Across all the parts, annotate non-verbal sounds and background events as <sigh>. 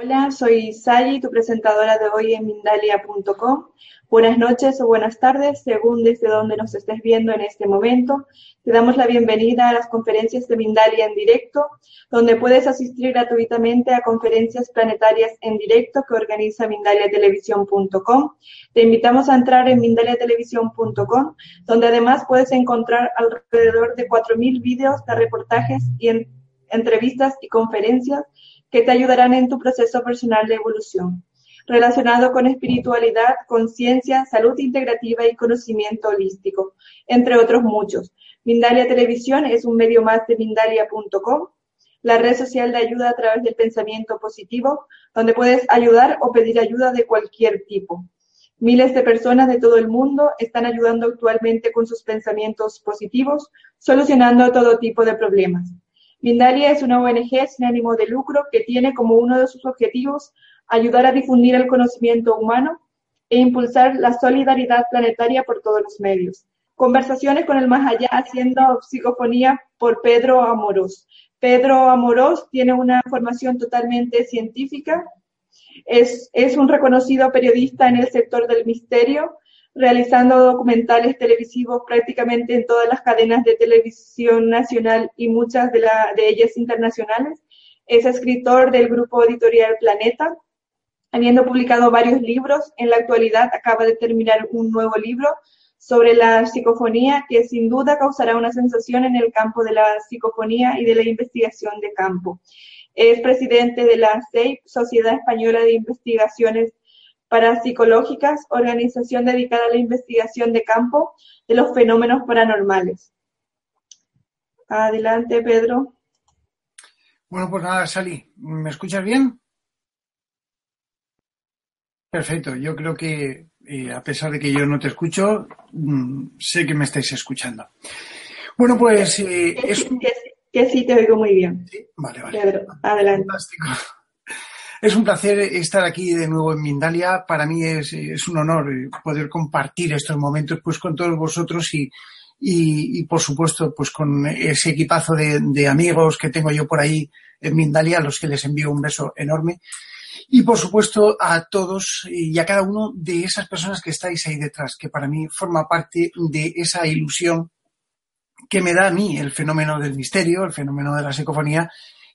Hola, soy Sally, tu presentadora de hoy en Mindalia.com. Buenas noches o buenas tardes, según desde donde nos estés viendo en este momento. Te damos la bienvenida a las conferencias de Mindalia en directo, donde puedes asistir gratuitamente a conferencias planetarias en directo que organiza Mindaliatelevisión.com. Te invitamos a entrar en Mindaliatelevisión.com, donde además puedes encontrar alrededor de 4.000 vídeos de reportajes y en entrevistas y conferencias que te ayudarán en tu proceso personal de evolución, relacionado con espiritualidad, conciencia, salud integrativa y conocimiento holístico, entre otros muchos. Mindalia Televisión es un medio más de Mindalia.com, la red social de ayuda a través del pensamiento positivo, donde puedes ayudar o pedir ayuda de cualquier tipo. Miles de personas de todo el mundo están ayudando actualmente con sus pensamientos positivos, solucionando todo tipo de problemas. Mindalia es una ONG sin ánimo de lucro que tiene como uno de sus objetivos ayudar a difundir el conocimiento humano e impulsar la solidaridad planetaria por todos los medios. Conversaciones con el más allá haciendo psicofonía por Pedro Amorós. Pedro Amorós tiene una formación totalmente científica, es, es un reconocido periodista en el sector del misterio, realizando documentales televisivos prácticamente en todas las cadenas de televisión nacional y muchas de, la, de ellas internacionales. Es escritor del grupo editorial Planeta, habiendo publicado varios libros. En la actualidad acaba de terminar un nuevo libro sobre la psicofonía que sin duda causará una sensación en el campo de la psicofonía y de la investigación de campo. Es presidente de la SEIP, Sociedad Española de Investigaciones Parapsicológicas, organización dedicada a la investigación de campo de los fenómenos paranormales. Adelante, Pedro. Bueno, pues nada, Sally, ¿me escuchas bien? Perfecto, yo creo que eh, a pesar de que yo no te escucho, mm, sé que me estáis escuchando. Bueno, pues eh, que, es... que, que, sí te oigo muy bien. ¿Sí? Vale, vale. Pedro, adelante. Fantástico. Es un placer estar aquí de nuevo en Mindalia. Para mí es, un honor poder compartir estos momentos pues con todos vosotros y, y, y por supuesto pues con ese equipazo de, de, amigos que tengo yo por ahí en Mindalia, a los que les envío un beso enorme. Y por supuesto a todos y a cada uno de esas personas que estáis ahí detrás, que para mí forma parte de esa ilusión que me da a mí el fenómeno del misterio, el fenómeno de la psicofonía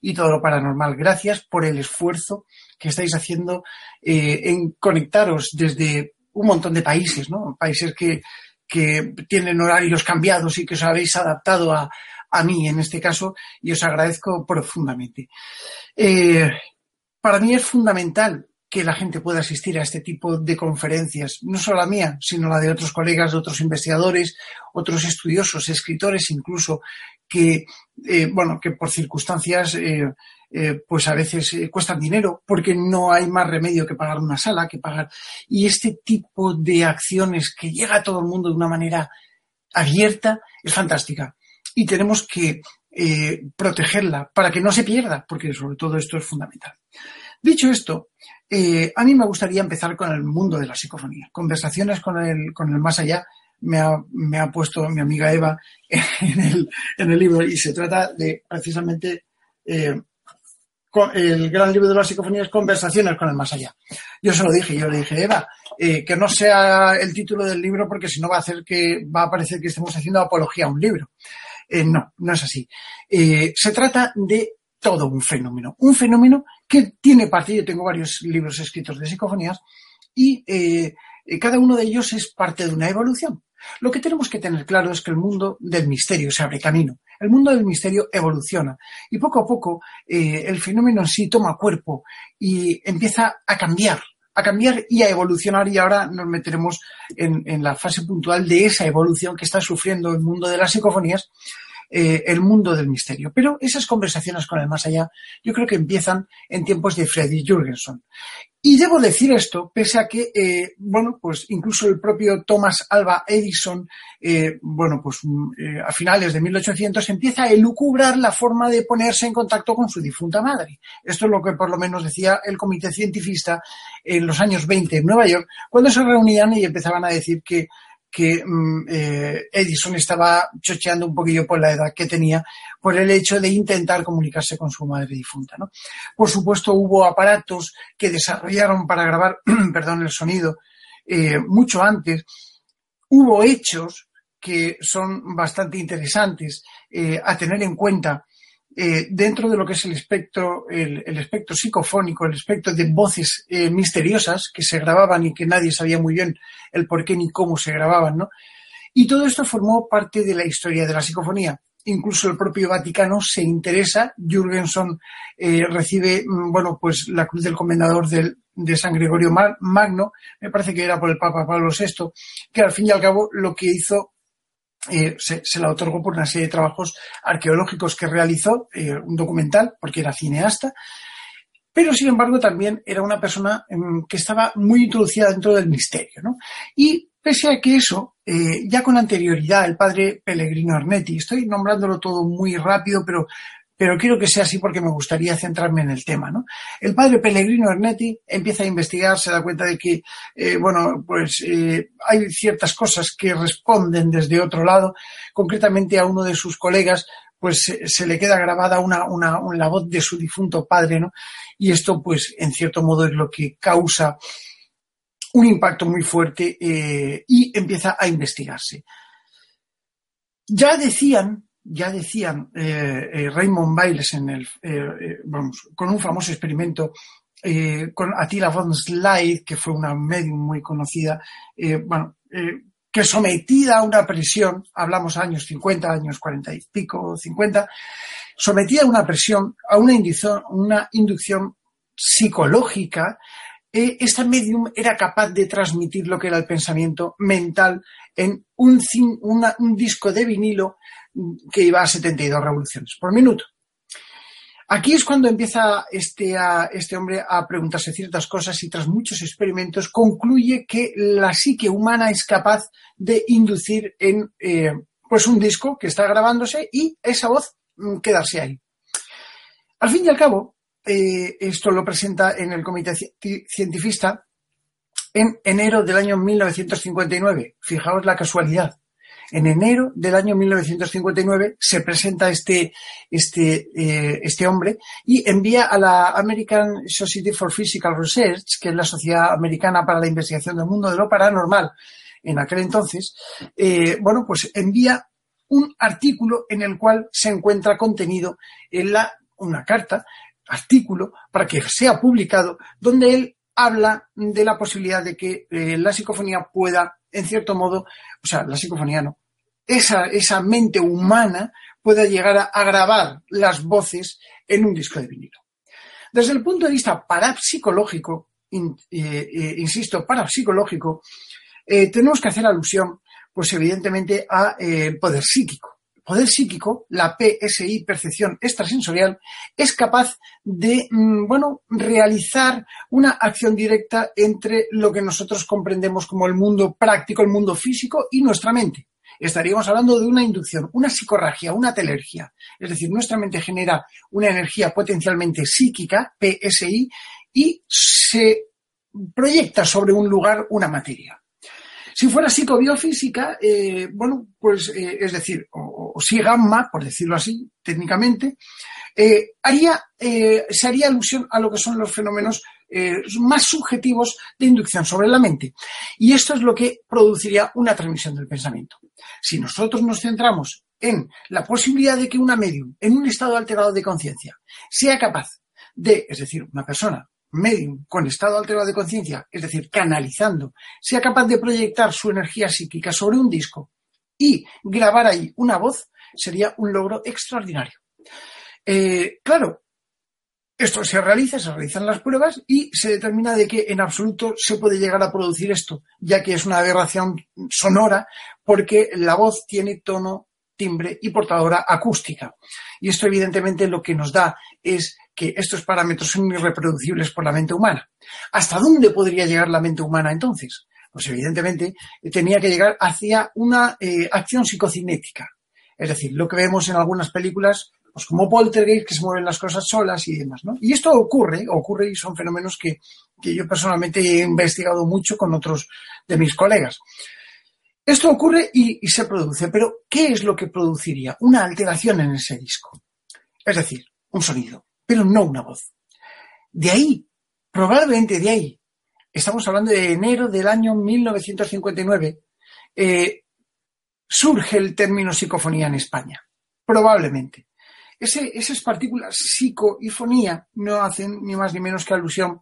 y todo lo paranormal. Gracias por el esfuerzo que estáis haciendo eh, en conectaros desde un montón de países, ¿no? Países que, que tienen horarios cambiados y que os habéis adaptado a, a mí en este caso y os agradezco profundamente. Eh, para mí es fundamental que la gente pueda asistir a este tipo de conferencias, no solo la mía, sino la de otros colegas, de otros investigadores, otros estudiosos, escritores incluso, que, eh, bueno, que por circunstancias, eh, eh, pues a veces cuestan dinero, porque no hay más remedio que pagar una sala, que pagar. Y este tipo de acciones que llega a todo el mundo de una manera abierta es fantástica. Y tenemos que protegerla para que no se pierda, porque sobre todo esto es fundamental. Dicho esto, eh, a mí me gustaría empezar con el mundo de la psicofonía. Conversaciones con el, con el más allá me ha, me ha puesto mi amiga Eva <laughs> en el, en el libro y se trata de precisamente eh, el gran libro de la psicofonía es Conversaciones con el más allá. Yo se lo dije, yo le dije, Eva, eh, que no sea el título del libro porque si no va a hacer que, va a parecer que estemos haciendo apología a un libro. No, no es así. Se trata de todo un fenómeno. Un fenómeno que tiene parte, yo tengo varios libros escritos de psicofonías, y eh, cada uno de ellos es parte de una evolución. Lo que tenemos que tener claro es que el mundo del misterio se abre camino. El mundo del misterio evoluciona y poco a poco eh, el fenómeno en sí toma cuerpo y empieza a cambiar, a cambiar y a evolucionar y ahora nos meteremos en, en la fase puntual de esa evolución que está sufriendo el mundo de las psicofonías eh, el mundo del misterio. Pero esas conversaciones con el más allá yo creo que empiezan en tiempos de Freddy Jurgenson. Y debo decir esto, pese a que, eh, bueno, pues incluso el propio Thomas Alba Edison, eh, bueno, pues mm, a finales de 1800 empieza a elucubrar la forma de ponerse en contacto con su difunta madre. Esto es lo que por lo menos decía el comité cientifista en los años 20 en Nueva York, cuando se reunían y empezaban a decir que que mm, eh, Edison estaba chocheando un poquillo por la edad que tenía, por el hecho de intentar comunicarse con su madre difunta. ¿no? Por supuesto, hubo aparatos que desarrollaron para grabar, <clears throat> perdón, el sonido eh, mucho antes. Hubo hechos que son bastante interesantes eh, a tener en cuenta eh, dentro de lo que es el espectro, el, espectro psicofónico, el espectro de voces eh, misteriosas que se grababan y que nadie sabía muy bien el por qué ni cómo se grababan, ¿no? Y todo esto formó parte de la historia de la psicofonía. Incluso el propio Vaticano se interesa. Jürgenson eh, recibe, mm, bueno, pues la cruz del comendador del, de San Gregorio Magno, me parece que era por el Papa Pablo VI, que al fin y al cabo lo que hizo eh, se, la otorgó por una serie de trabajos arqueológicos que realizó, eh, un documental, porque era cineasta, pero sin embargo también era una persona em, que estaba muy introducida dentro del misterio. ¿no? Y pese a que eso, eh, ya con anterioridad, el padre Pellegrino Arnetti, estoy nombrándolo todo muy rápido, pero pero quiero que sea así porque me gustaría centrarme en el tema, ¿no? El padre Pellegrino Ernetti empieza a investigar, se da cuenta de que, eh, bueno, pues eh, hay ciertas cosas que responden desde otro lado, concretamente a uno de sus colegas, pues se, le queda grabada una, una, la voz de su difunto padre, ¿no? Y esto, pues, en cierto modo es lo que causa un impacto muy fuerte eh, y empieza a investigarse. Ya decían ya decían eh, eh, Raymond Biles en el, eh, vamos, con un famoso experimento con Attila von Slide, que fue una medium muy conocida, bueno, que sometida a una presión, hablamos años 50, años 40 y pico, 50, sometida a una presión, a una inducción, una inducción psicológica, esta medium era capaz de transmitir lo que era el pensamiento mental en un, disco de vinilo que iba a 72 revoluciones por minuto. Aquí es cuando empieza este, este hombre a preguntarse ciertas cosas y tras muchos experimentos concluye que la psique humana es capaz de inducir en eh, pues un disco que está grabándose y esa voz mm, quedarse ahí. Al fin y al cabo, eh, esto lo presenta en el comité cientifista en enero del año 1959. Fijaos la casualidad. En enero del año 1959 se presenta este, este, eh, este hombre y envía a la American Society for Physical Research, que es la Sociedad Americana para la Investigación del Mundo de lo Paranormal, en aquel entonces, eh, bueno, pues envía un artículo en el cual se encuentra contenido en la, una carta, artículo, para que sea publicado, donde él habla de la posibilidad de que eh, la psicofonía pueda, en cierto modo, o sea, la psicofonía no, esa, esa mente humana pueda llegar a, grabar las voces en un disco de vinilo. Desde el punto de vista parapsicológico, eh, eh, insisto, parapsicológico, tenemos que hacer alusión, pues evidentemente, a poder psíquico. Poder psíquico, la PSI, percepción extrasensorial, es capaz de, mm, bueno, realizar una acción directa entre lo que nosotros comprendemos como el mundo práctico, el mundo físico y nuestra mente estaríamos hablando de una inducción, una psicorragia, una telergia. Es decir, nuestra mente genera una energía potencialmente psíquica, PSI, y se proyecta sobre un lugar una materia. Si fuera psicobiofísica, eh, bueno, pues eh, es decir, o, si gamma, por decirlo así, técnicamente, eh, haría, se haría alusión a lo que son los fenómenos más subjetivos de inducción sobre la mente. Y esto es lo que produciría una transmisión del pensamiento. Si nosotros nos centramos en la posibilidad de que una medium, en un estado alterado de conciencia, sea capaz de, es decir, una persona con estado alterado de conciencia, es decir, canalizando, sea capaz de proyectar su energía psíquica sobre un disco y grabar ahí una voz, sería un logro extraordinario. Eh, claro, esto se realiza, se realizan las pruebas y se determina de que en absoluto se puede llegar a producir esto, ya que es una aberración sonora porque la voz tiene tono, timbre y portadora acústica. Y esto evidentemente lo que nos da es que estos parámetros son irreproducibles por la mente humana. ¿Hasta dónde podría llegar la mente humana entonces? Pues evidentemente tenía que llegar hacia una eh, acción psicocinética. Es decir, lo que vemos en algunas películas pues como poltergeist, que se mueven las cosas solas y demás, ¿no? Y esto ocurre, ocurre y son fenómenos que, que yo personalmente he investigado mucho con otros de mis colegas. Esto ocurre y, se produce, pero ¿qué es lo que produciría? Una alteración en ese disco. Es decir, un sonido, pero no una voz. De ahí, probablemente de ahí, estamos hablando de enero del año 1959, eh, surge el término psicofonía en España. Probablemente esas partículas psico y fonía no hacen ni más ni menos que alusión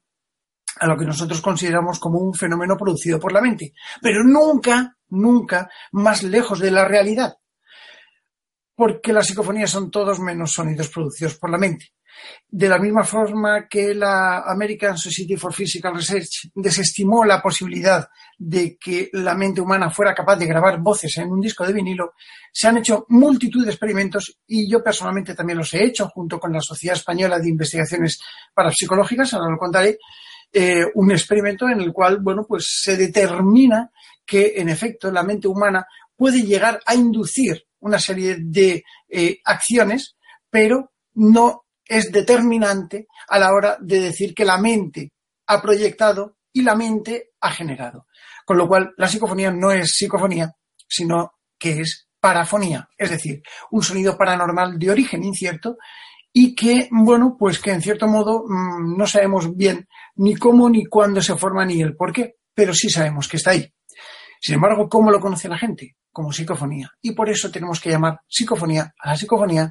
a lo que nosotros consideramos como un fenómeno producido por la mente, pero nunca, nunca más lejos de la realidad, porque las psicofonías son todos menos sonidos producidos por la mente. De la misma forma que la American Society for Physical Research desestimó la posibilidad de que la mente humana fuera capaz de grabar voces en un disco de vinilo, se han hecho multitud de experimentos y yo personalmente también los he hecho junto con la Sociedad Española de Investigaciones Parapsicológicas, ahora lo contaré, eh, un experimento en el cual, bueno, pues se determina que en efecto la mente humana puede llegar a inducir una serie de eh, acciones, pero no es determinante a la hora de decir que la mente ha proyectado y la mente ha generado. Con lo cual, la psicofonía no es psicofonía, sino que es parafonía, es decir, un sonido paranormal de origen incierto y que, bueno, pues que en cierto modo mm, no sabemos bien ni cómo ni cuándo se forma ni el por qué, pero sí sabemos que está ahí. Sin embargo, ¿cómo lo conoce la gente? Como psicofonía. Y por eso tenemos que llamar psicofonía a la psicofonía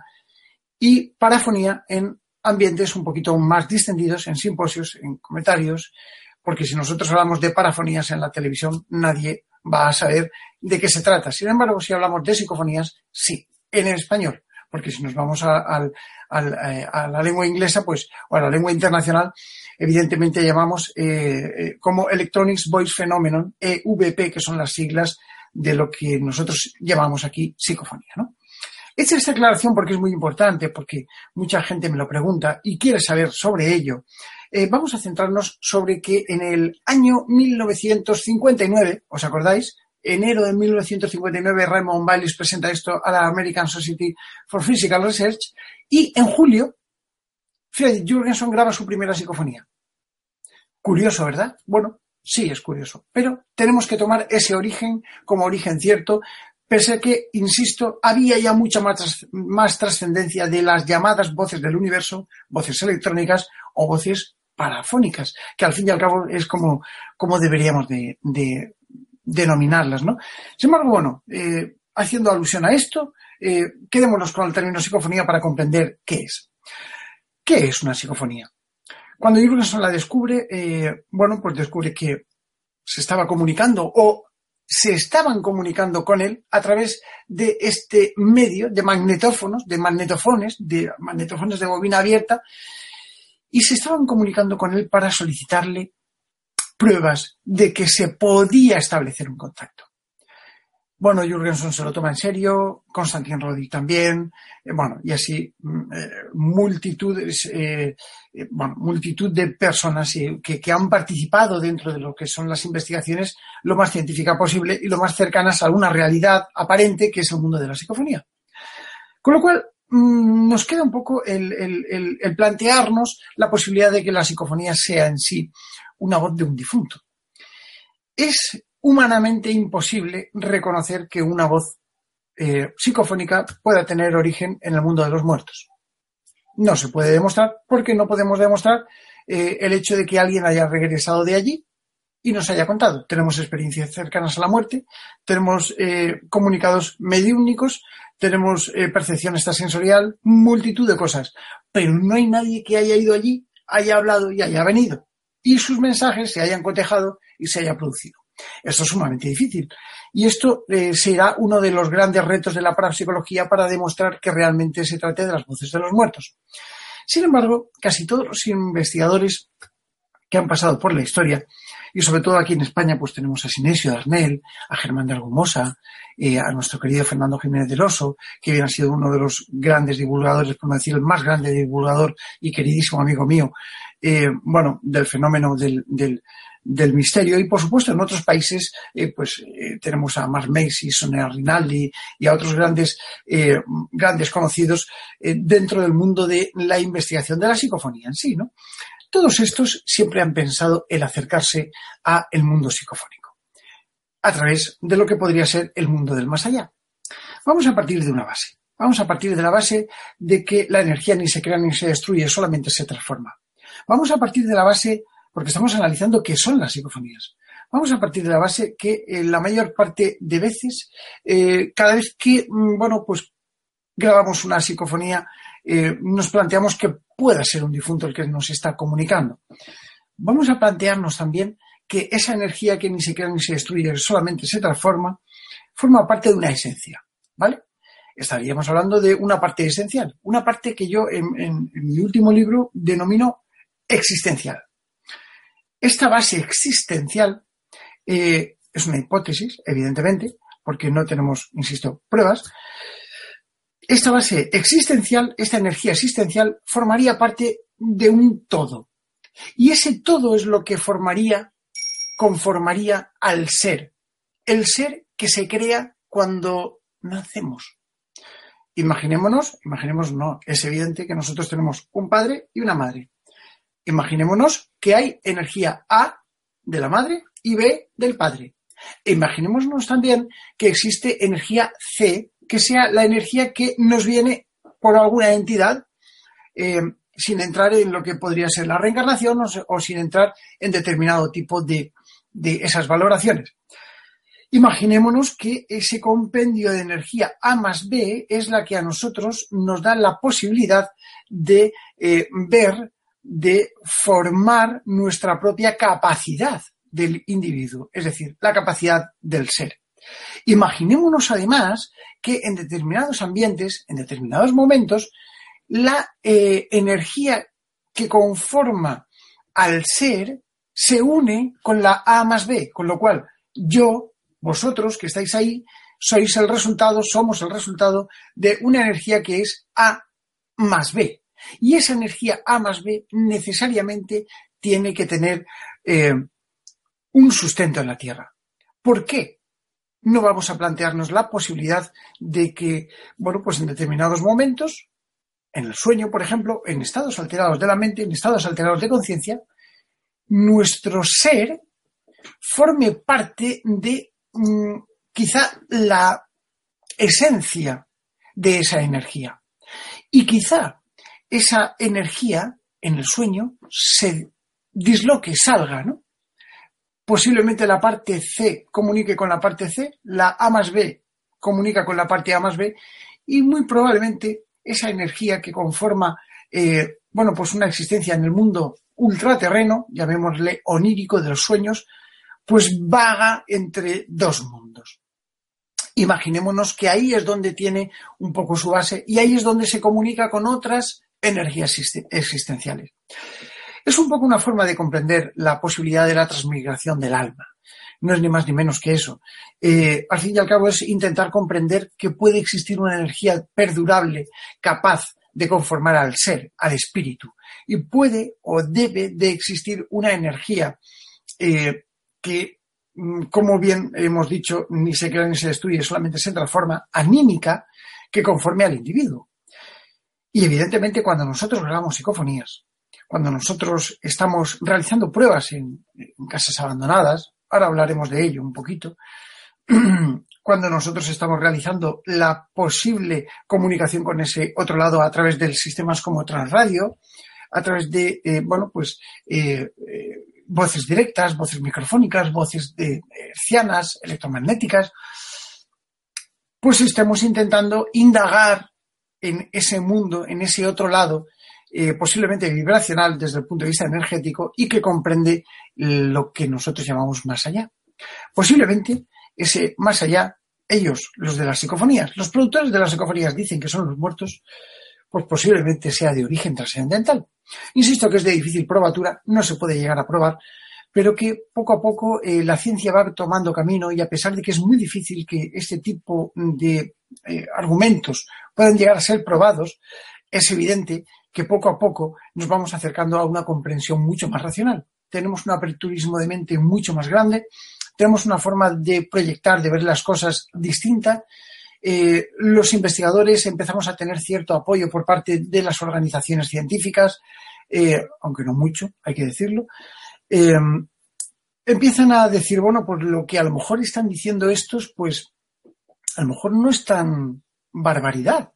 y parafonía en ambientes un poquito más distendidos, en simposios, en comentarios, porque si nosotros hablamos de parafonías en la televisión, nadie va a saber de qué se trata. Sin embargo, si hablamos de psicofonías, sí, en español, porque si nos vamos a, eh, la lengua inglesa, pues, o a la lengua internacional, evidentemente llamamos eh, eh, como Electronics Voice Phenomenon, EVP, que son las siglas de lo que nosotros llamamos aquí psicofonía, ¿no? Hecha esta aclaración porque es muy importante, porque mucha gente me lo pregunta y quiere saber sobre ello. Eh, vamos a centrarnos sobre que en el año 1959, ¿os acordáis? Enero de 1959, Raymond Baylis presenta esto a la American Society for Physical Research y en julio, Fredrik Jurgenson graba su primera psicofonía. Curioso, ¿verdad? Bueno, sí es curioso, pero tenemos que tomar ese origen como origen cierto pese a que, insisto, había ya mucha más, trascendencia de las llamadas voces del universo, voces electrónicas o voces parafónicas, que al fin y al cabo es como, como deberíamos de, denominarlas, ¿no? Sin embargo, bueno, eh, haciendo alusión a esto, eh, quedémonos con el término psicofonía para comprender qué es. ¿Qué es una psicofonía? Cuando Jürgenson la descubre, eh, bueno, pues descubre que se estaba comunicando o se estaban comunicando con él a través de este medio de magnetófonos, de magnetofones, de magnetofones de bobina abierta, y se estaban comunicando con él para solicitarle pruebas de que se podía establecer un contacto. Bueno, Jürgenson se lo toma en serio, Konstantin Rodi también, eh, bueno, y así mm, eh, multitudes, eh, bueno, multitud de personas que, que, han participado dentro de lo que son las investigaciones lo más científica posible y lo más cercanas a una realidad aparente que es el mundo de la psicofonía. Con lo cual, mm, nos queda un poco el, el, el plantearnos la posibilidad de que la psicofonía sea en sí una voz de un difunto. Es humanamente imposible reconocer que una voz eh, psicofónica pueda tener origen en el mundo de los muertos. No se puede demostrar porque no podemos demostrar eh, el hecho de que alguien haya regresado de allí y nos haya contado. Tenemos experiencias cercanas a la muerte, tenemos eh, comunicados mediúnicos, tenemos percepción extrasensorial, multitud de cosas, pero no hay nadie que haya ido allí, haya hablado y haya venido. y sus mensajes se hayan cotejado y se haya producido. Esto es sumamente difícil. Y esto eh, será uno de los grandes retos de la parapsicología para demostrar que realmente se trate de las voces de los muertos. Sin embargo, casi todos los investigadores que han pasado por la historia, y sobre todo aquí en España, pues tenemos a Sinesio Arnel, a Germán de Argumosa, eh, a nuestro querido Fernando Jiménez del Oso, que bien ha sido uno de los grandes divulgadores, por no decir el más grande divulgador y queridísimo amigo mío, eh, bueno, del fenómeno del, misterio. Y por supuesto, en otros países, eh, pues tenemos a Mark Macy, Sonia Rinaldi y a otros grandes, grandes conocidos dentro del mundo de la investigación de la psicofonía en sí, ¿no? Todos estos siempre han pensado el acercarse a el mundo psicofónico a través de lo que podría ser el mundo del más allá. Vamos a partir de una base. Vamos a partir de la base de que la energía ni se crea ni se destruye, solamente se transforma. Vamos a partir de la base, porque estamos analizando qué son las psicofonías. Vamos a partir de la base que eh, la mayor parte de veces, eh, cada vez que, mm, bueno, pues grabamos una psicofonía, eh, nos planteamos que pueda ser un difunto el que nos está comunicando. Vamos a plantearnos también que esa energía que ni se crea ni se destruye, solamente se transforma, forma parte de una esencia, ¿vale? Estaríamos hablando de una parte esencial, una parte que yo en, mi último libro denomino existencial. Esta base existencial eh, es una hipótesis, evidentemente, porque no tenemos, insisto, pruebas, esta base existencial, esta energía existencial, formaría parte de un todo. Y ese todo es lo que formaría, conformaría al ser. El ser que se crea cuando nacemos. Imaginémonos, imaginémonos, no, es evidente que nosotros tenemos un padre y una madre. Imaginémonos que hay energía A de la madre y B del padre. imaginémonos también que existe energía C que sea la energía que nos viene por alguna entidad, eh, sin entrar en lo que podría ser la reencarnación o, sin entrar en determinado tipo de, esas valoraciones. Imaginémonos que ese compendio de energía A más B es la que a nosotros nos da la posibilidad de eh, ver, de formar nuestra propia capacidad del individuo, es decir, la capacidad del ser. Imaginémonos además que en determinados ambientes, en determinados momentos, la eh, energía que conforma al ser se une con la A más B, con lo cual yo, vosotros que estáis ahí, sois el resultado, somos el resultado de una energía que es A más B. Y esa energía A más B necesariamente tiene que tener eh, un sustento en la Tierra. ¿Por qué? no vamos a plantearnos la posibilidad de que, bueno, pues en determinados momentos, en el sueño, por ejemplo, en estados alterados de la mente, en estados alterados de conciencia, nuestro ser forme parte de mm, quizá la esencia de esa energía. Y quizá esa energía en el sueño se disloque, salga, ¿no? posiblemente la parte C comunique con la parte C, la A más B comunica con la parte A más B y muy probablemente esa energía que conforma, eh, bueno, pues una existencia en el mundo ultraterreno, llamémosle onírico de los sueños, pues vaga entre dos mundos. Imaginémonos que ahí es donde tiene un poco su base y ahí es donde se comunica con otras energías existenciales. Es un poco una forma de comprender la posibilidad de la transmigración del alma. No es ni más ni menos que eso. Eh, al fin y al cabo es intentar comprender que puede existir una energía perdurable capaz de conformar al ser, al espíritu. Y puede o debe de existir una energía eh, que, mm, como bien hemos dicho, ni se crea ni se destruye, solamente se transforma anímica que conforme al individuo. Y evidentemente cuando nosotros grabamos psicofonías, cuando nosotros estamos realizando pruebas en, casas abandonadas, ahora hablaremos de ello un poquito, <clears throat> cuando nosotros estamos realizando la posible comunicación con ese otro lado a través de sistemas como Transradio, a través de, eh, bueno, pues, eh, eh, voces directas, voces microfónicas, voces de hercianas, electromagnéticas, pues estamos intentando indagar en ese mundo, en ese otro lado, eh, posiblemente vibracional desde el punto de vista energético y que comprende lo que nosotros llamamos más allá. Posiblemente ese más allá, ellos, los de las psicofonías, los productores de las psicofonías dicen que son los muertos, pues posiblemente sea de origen trascendental. Insisto que es de difícil probatura, no se puede llegar a probar, pero que poco a poco eh, la ciencia va tomando camino y a pesar de que es muy difícil que este tipo de eh, argumentos puedan llegar a ser probados, es evidente que poco a poco nos vamos acercando a una comprensión mucho más racional. Tenemos un aperturismo de mente mucho más grande, tenemos una forma de proyectar, de ver las cosas distinta. Eh, los investigadores empezamos a tener cierto apoyo por parte de las organizaciones científicas, aunque no mucho, hay que decirlo. Em, empiezan a decir, bueno, pues lo que a lo mejor están diciendo estos, pues a lo mejor no es tan barbaridad.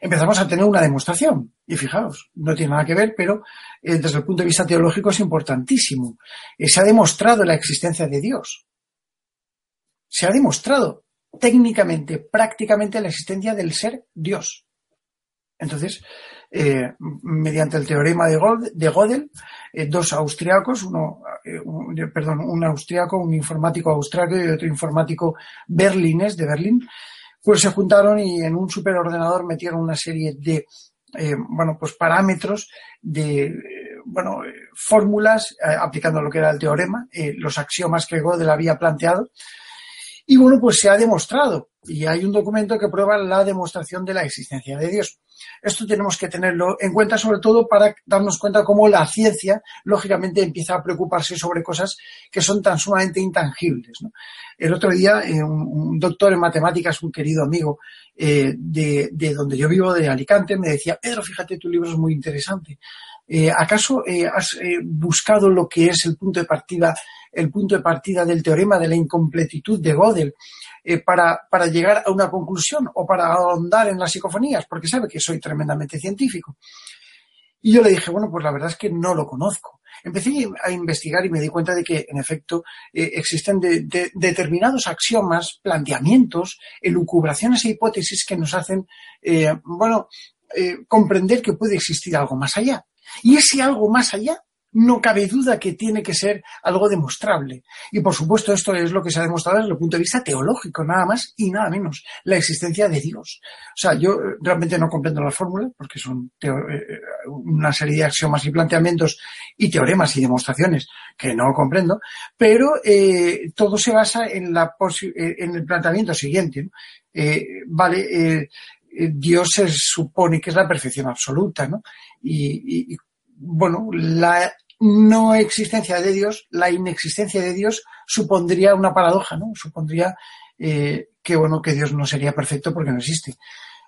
Empezamos a tener una demostración. Y fijaos, no tiene nada que ver, pero eh, desde el punto de vista teológico es importantísimo. Eh, se ha demostrado la existencia de Dios. Se ha demostrado técnicamente, prácticamente la existencia del ser Dios. Entonces, eh, mediante el teorema de, Gödel, eh, dos austriacos, uno, eh, un, perdón, un austriaco, un informático austriaco y otro informático berlinés de Berlín, pues se juntaron y en un superordenador metieron una serie de, bueno, pues parámetros de, bueno, fórmulas aplicando lo que era el teorema, los axiomas que Gödel había planteado, y bueno, pues se ha demostrado, y hay un documento que prueba la demostración de la existencia de Dios. Esto tenemos que tenerlo en cuenta, sobre todo para darnos cuenta cómo la ciencia, lógicamente, empieza a preocuparse sobre cosas que son tan sumamente intangibles. El otro día, eh, un, doctor en matemáticas, un querido amigo eh, de, donde yo vivo, de Alicante, me decía, Pedro, fíjate, tu libro es muy interesante. Eh, ¿Acaso has buscado lo que es el punto de partida, el punto de partida del teorema de la incompletitud de Gödel? Eh, para, para llegar a una conclusión o para ahondar en las psicofonías, porque sabe que soy tremendamente científico. Y yo le dije, bueno, pues la verdad es que no lo conozco. Empecé a investigar y me di cuenta de que, en efecto, eh, existen determinados axiomas, planteamientos, elucubraciones e hipótesis que nos hacen, eh, bueno, comprender que puede existir algo más allá. Y ese algo más allá no cabe duda que tiene que ser algo demostrable. Y por supuesto esto es lo que se ha demostrado desde el punto de vista teológico, nada más y nada menos, la existencia de Dios. O sea, yo realmente no comprendo las fórmulas porque son eh, eh, una serie de axiomas y planteamientos y teoremas y demostraciones que no comprendo, pero eh, todo se basa en, la en el planteamiento siguiente. vale, Dios se supone que es la perfección absoluta, ¿no? Y, bueno, la no existencia de Dios, la inexistencia de Dios supondría una paradoja, ¿no? Supondría eh, que, bueno, que Dios no sería perfecto porque no existe.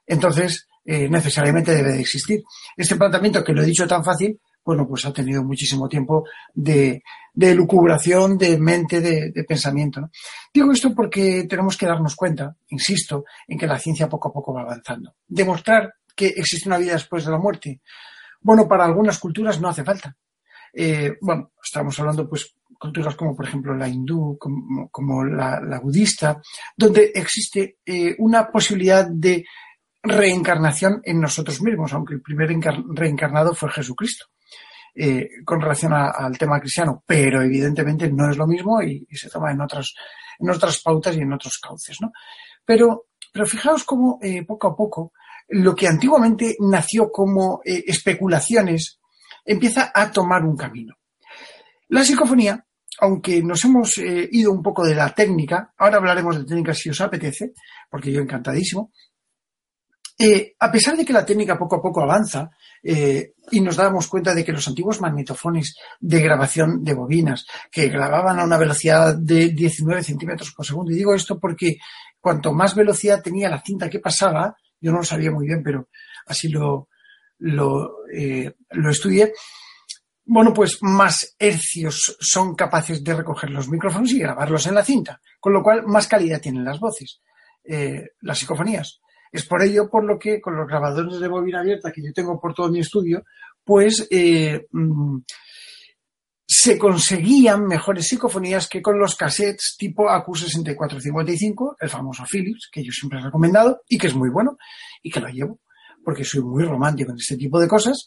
Entonces, eh, necesariamente debe de existir. Este planteamiento, que lo he dicho tan fácil, bueno, pues ha tenido muchísimo tiempo de, lucubración, de mente, de, pensamiento. Digo esto porque tenemos que darnos cuenta, insisto, en que la ciencia poco a poco va avanzando. Demostrar que existe una vida después de la muerte. Bueno, para algunas culturas no hace falta. Eh, bueno, estamos hablando pues culturas como por ejemplo la hindú, como, la, budista, donde existe eh, una posibilidad de reencarnación en nosotros mismos, aunque el primer reencarnado fue Jesucristo. Eh, con relación al tema cristiano, pero evidentemente no es lo mismo y, se toma en otras, en otras pautas y en otros cauces, ¿no? Pero, pero fijaos cómo poco a poco lo que antiguamente nació como especulaciones empieza a tomar un camino. La psicofonía, aunque nos hemos eh, ido un poco de la técnica, ahora hablaremos de técnica si os apetece, porque yo encantadísimo, eh, a pesar de que la técnica poco a poco avanza eh, y nos damos cuenta de que los antiguos magnetofones de grabación de bobinas que grababan a una velocidad de 19 centímetros por segundo, y digo esto porque cuanto más velocidad tenía la cinta que pasaba, yo no lo sabía muy bien, pero así lo, lo, eh, lo estudié, bueno, pues más hercios son capaces de recoger los micrófonos y grabarlos en la cinta, con lo cual más calidad tienen las voces, eh, las psicofonías. Es por ello por lo que con los grabadores de bobina abierta que yo tengo por todo mi estudio, pues eh, mm, se conseguían mejores psicofonías que con los cassettes tipo AQ6455, el famoso Philips, que yo siempre he recomendado y que es muy bueno y que lo llevo porque soy muy romántico en este tipo de cosas.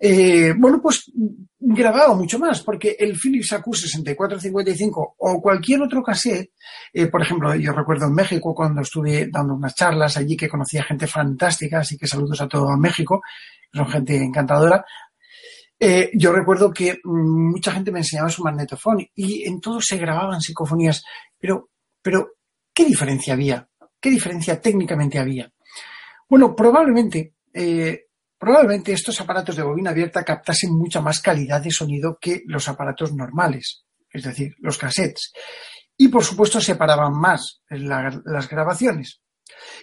eh, bueno, pues grababa mucho más, porque el Philips AQ6455 o cualquier otro cassette, eh, por ejemplo, yo recuerdo en México cuando estuve dando unas charlas allí que conocía gente fantástica, así que saludos a todo México, son gente encantadora. Eh, yo recuerdo que mm, mucha gente me enseñaba su magnetofón y en todo se grababan psicofonías, pero, pero, ¿qué diferencia había? ¿Qué diferencia técnicamente había? Bueno, probablemente eh, Probablemente estos aparatos de bobina abierta captasen mucha más calidad de sonido que los aparatos normales, es decir, los cassettes. Y por supuesto separaban más las grabaciones.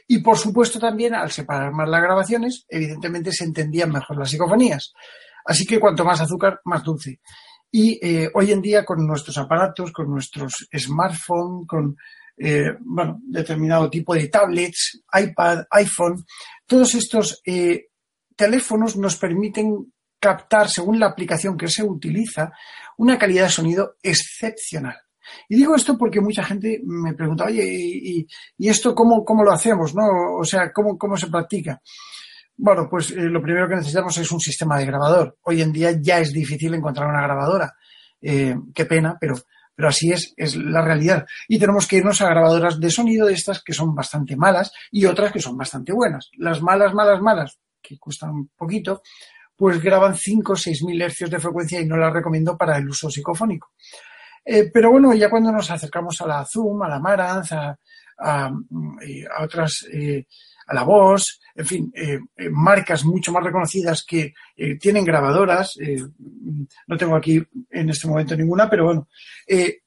Y por supuesto también al separar más las grabaciones, evidentemente se entendían mejor las psicofonías. Así que cuanto más azúcar, más dulce. Y eh, hoy en día con nuestros aparatos, con nuestros smartphones, con eh, bueno, determinado tipo de tablets, iPad, iPhone, todos estos eh, teléfonos nos permiten captar, según la aplicación que se utiliza, una calidad de sonido excepcional. Y digo esto porque mucha gente me pregunta, oye, ¿y, esto cómo, cómo, lo hacemos? ¿no? O sea, ¿cómo, cómo se practica? Bueno, pues eh, lo primero que necesitamos es un sistema de grabador. Hoy en día ya es difícil encontrar una grabadora. Eh, qué pena, pero, pero así es, es la realidad. Y tenemos que irnos a grabadoras de sonido de estas que son bastante malas y otras que son bastante buenas. Las malas, malas, malas, que cuestan un poquito, pues graban 5 o 6 mil hercios de frecuencia y no las recomiendo para el uso psicofónico. Eh, pero bueno, ya cuando nos acercamos a la Zoom, a la Marantz, a, otras, eh, a la Bosch, en fin, eh, marcas mucho más reconocidas que tienen grabadoras, no tengo aquí en este momento ninguna, pero bueno,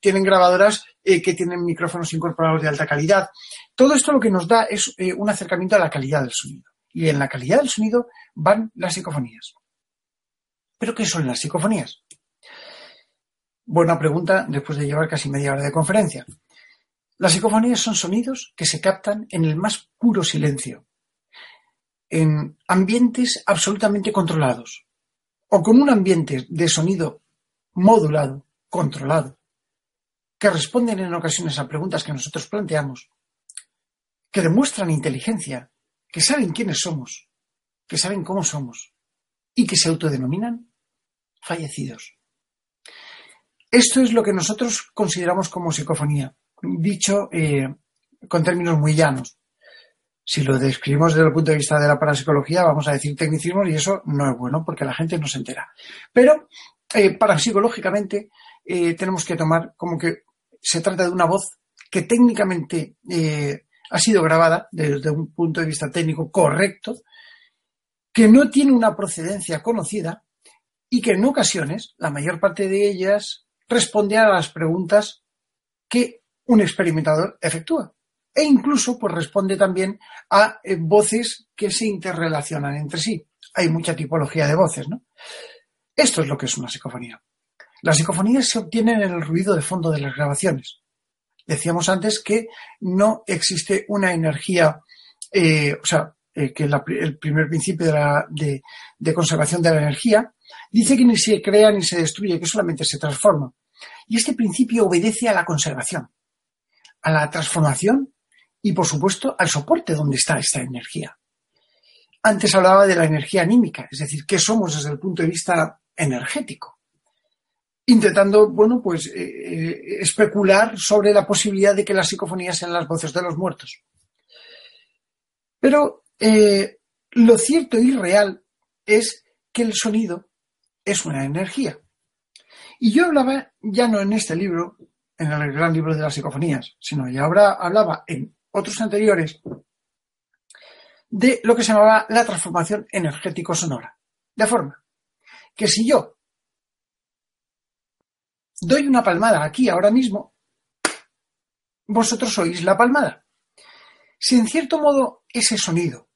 tienen grabadoras que tienen micrófonos incorporados de alta calidad. Todo esto lo que nos da es un acercamiento a la calidad del sonido y en la calidad del sonido van las psicofonías. ¿Pero qué son las psicofonías? Buena pregunta después de llevar casi media hora de conferencia. Las psicofonías son sonidos que se captan en el más puro silencio, en ambientes absolutamente controlados, o con un ambiente de sonido modulado, controlado, que responden en ocasiones a preguntas que nosotros planteamos, que demuestran inteligencia que saben quiénes somos, que saben cómo somos y que se autodenominan fallecidos. Esto es lo que nosotros consideramos como psicofonía, dicho eh, con términos muy llanos. Si lo describimos desde el punto de vista de la parapsicología, vamos a decir tecnicismos y eso no es bueno porque la gente no se entera. Pero eh, parapsicológicamente eh, tenemos que tomar como que se trata de una voz que técnicamente ha sido grabada desde un punto de vista técnico correcto, que no tiene una procedencia conocida y que en ocasiones, la mayor parte de ellas, responde a las preguntas que un experimentador efectúa. E incluso pues, responde también a eh, voces que se interrelacionan entre sí. Hay mucha tipología de voces, ¿no? Esto es lo que es una psicofonía. Las psicofonías se obtienen en el ruido de fondo de las grabaciones. Decíamos antes que no existe una energía, eh, o sea, eh, que el primer principio de, de, conservación de la energía dice que ni se crea ni se destruye, que solamente se transforma. Y este principio obedece a la conservación, a la transformación y, por supuesto, al soporte donde está esta energía. Antes hablaba de la energía anímica, es decir, qué somos desde el punto de vista energético intentando, bueno, pues eh, eh, especular sobre la posibilidad de que las psicofonías sean las voces de los muertos. Pero eh, lo cierto y real es que el sonido es una energía. Y yo hablaba ya no en este libro, en el gran libro de las psicofonías, sino ya ahora hablaba en otros anteriores de lo que se llamaba la transformación energético-sonora. De forma que si yo doy una palmada aquí ahora mismo, vosotros oís la palmada. Si en cierto modo ese sonido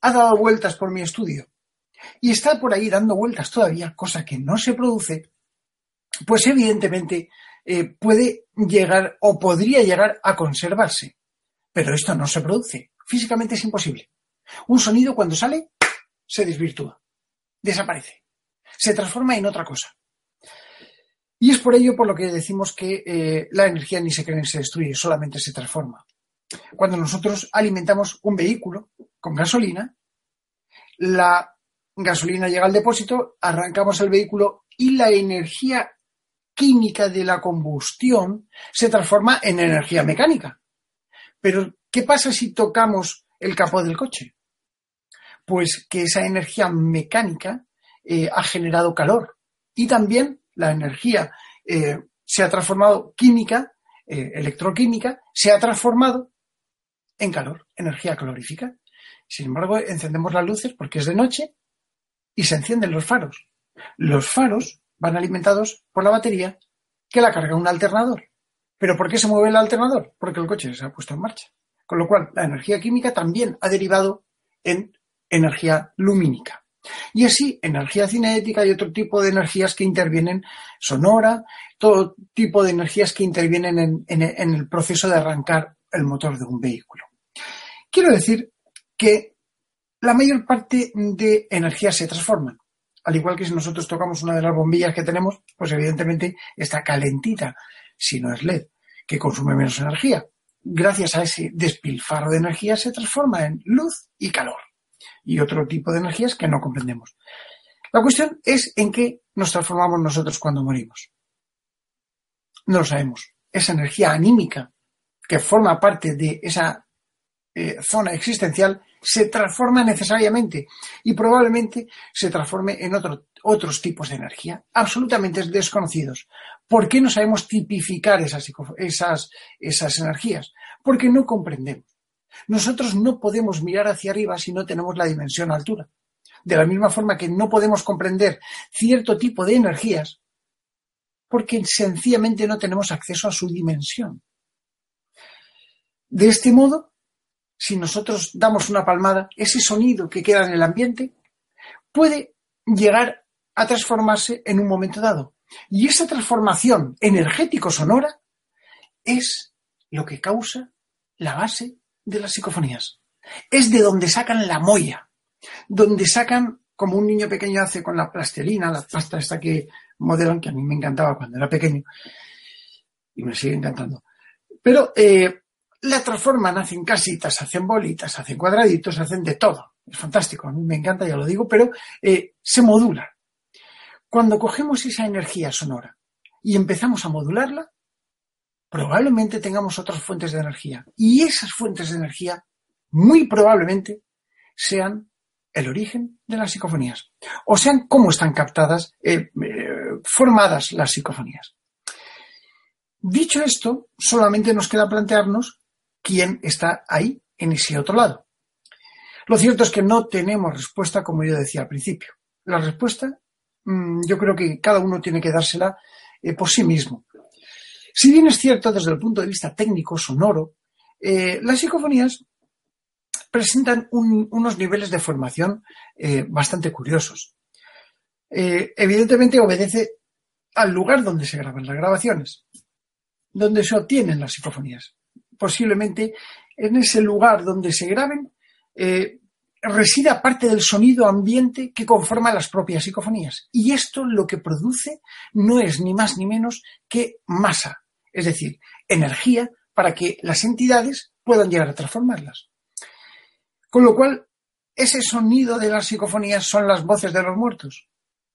ha dado vueltas por mi estudio y está por ahí dando vueltas todavía, cosa que no se produce, pues evidentemente eh, puede llegar o podría llegar a conservarse. Pero esto no se produce. Físicamente es imposible. Un sonido cuando sale se desvirtúa, desaparece, se transforma en otra cosa. Y es por ello por lo que decimos que eh, la energía ni se crea ni se destruye, solamente se transforma. Cuando nosotros alimentamos un vehículo con gasolina, la gasolina llega al depósito, arrancamos el vehículo y la energía química de la combustión se transforma en energía mecánica. Pero, ¿qué pasa si tocamos el capó del coche? Pues que esa energía mecánica eh, ha generado calor y también la energía eh, se ha transformado química, eh, electroquímica, se ha transformado en calor, energía calorífica. Sin embargo, encendemos las luces porque es de noche y se encienden los faros. Los faros van alimentados por la batería que la carga un alternador. ¿Pero por qué se mueve el alternador? Porque el coche se ha puesto en marcha. Con lo cual, la energía química también ha derivado en energía lumínica. Y así, energía cinética y otro tipo de energías que intervienen, sonora, todo tipo de energías que intervienen en, el proceso de arrancar el motor de un vehículo. Quiero decir que la mayor parte de energías se transforman al igual que si nosotros tocamos una de las bombillas que tenemos, pues evidentemente está calentita, si no es LED, que consume menos energía. Gracias a ese despilfarro de energía se transforma en luz y calor y otro tipo de energías que no comprendemos. La cuestión es en qué nos transformamos nosotros cuando morimos. No lo sabemos. Esa energía anímica que forma parte de esa eh, zona existencial se transforma necesariamente y probablemente se transforme en otros tipos de energía absolutamente desconocidos. ¿Por qué no sabemos tipificar esas, esas, esas energías? Porque no comprendemos. Nosotros no podemos mirar hacia arriba si no tenemos la dimensión altura. De la misma forma que no podemos comprender cierto tipo de energías porque sencillamente no tenemos acceso a su dimensión. De este modo, si nosotros damos una palmada, ese sonido que queda en el ambiente puede llegar a transformarse en un momento dado. Y esa transformación energético-sonora es lo que causa la base de las psicofonías. Es de donde sacan la moya, donde sacan, como un niño pequeño hace con la plastelina, la pasta esta que modelan, que a mí me encantaba cuando era pequeño, y me sigue encantando. Pero eh, la transforman, hacen casitas, hacen bolitas, hacen cuadraditos, hacen de todo. Es fantástico, a mí me encanta, ya lo digo, pero eh, se modula. Cuando cogemos esa energía sonora y empezamos a modularla, probablemente tengamos otras fuentes de energía. Y esas fuentes de energía, muy probablemente, sean el origen de las psicofonías. O sean cómo están captadas, eh, eh, formadas las psicofonías. Dicho esto, solamente nos queda plantearnos quién está ahí, en ese otro lado. Lo cierto es que no tenemos respuesta, como yo decía al principio. La respuesta, mm, yo creo que cada uno tiene que dársela eh, por sí mismo. Si bien es cierto desde el punto de vista técnico, sonoro, eh, las psicofonías presentan unos niveles de formación eh, bastante curiosos. evidentemente obedece al lugar donde se graban las grabaciones, donde se obtienen las psicofonías posiblemente en ese lugar donde se graben eh, resida parte del sonido ambiente que conforma las propias psicofonías. Y esto lo que produce no es ni más ni menos que masa, es decir, energía para que las entidades puedan llegar a transformarlas. Con lo cual, ¿ese sonido de las psicofonías son las voces de los muertos?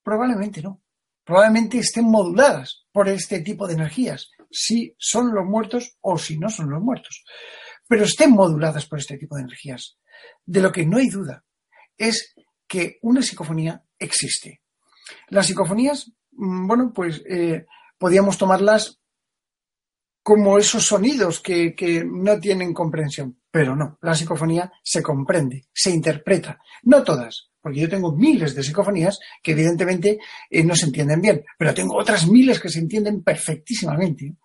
Probablemente no. Probablemente estén moduladas por este tipo de energías si son los muertos o si no son los muertos. Pero estén moduladas por este tipo de energías. De lo que no hay duda es que una psicofonía existe. Las psicofonías, mm, bueno, pues eh, podíamos tomarlas como esos sonidos que, que, no tienen comprensión. Pero no, la psicofonía se comprende, se interpreta. No todas, porque yo tengo miles de psicofonías que evidentemente eh, no se entienden bien, pero tengo otras miles que se entienden perfectísimamente.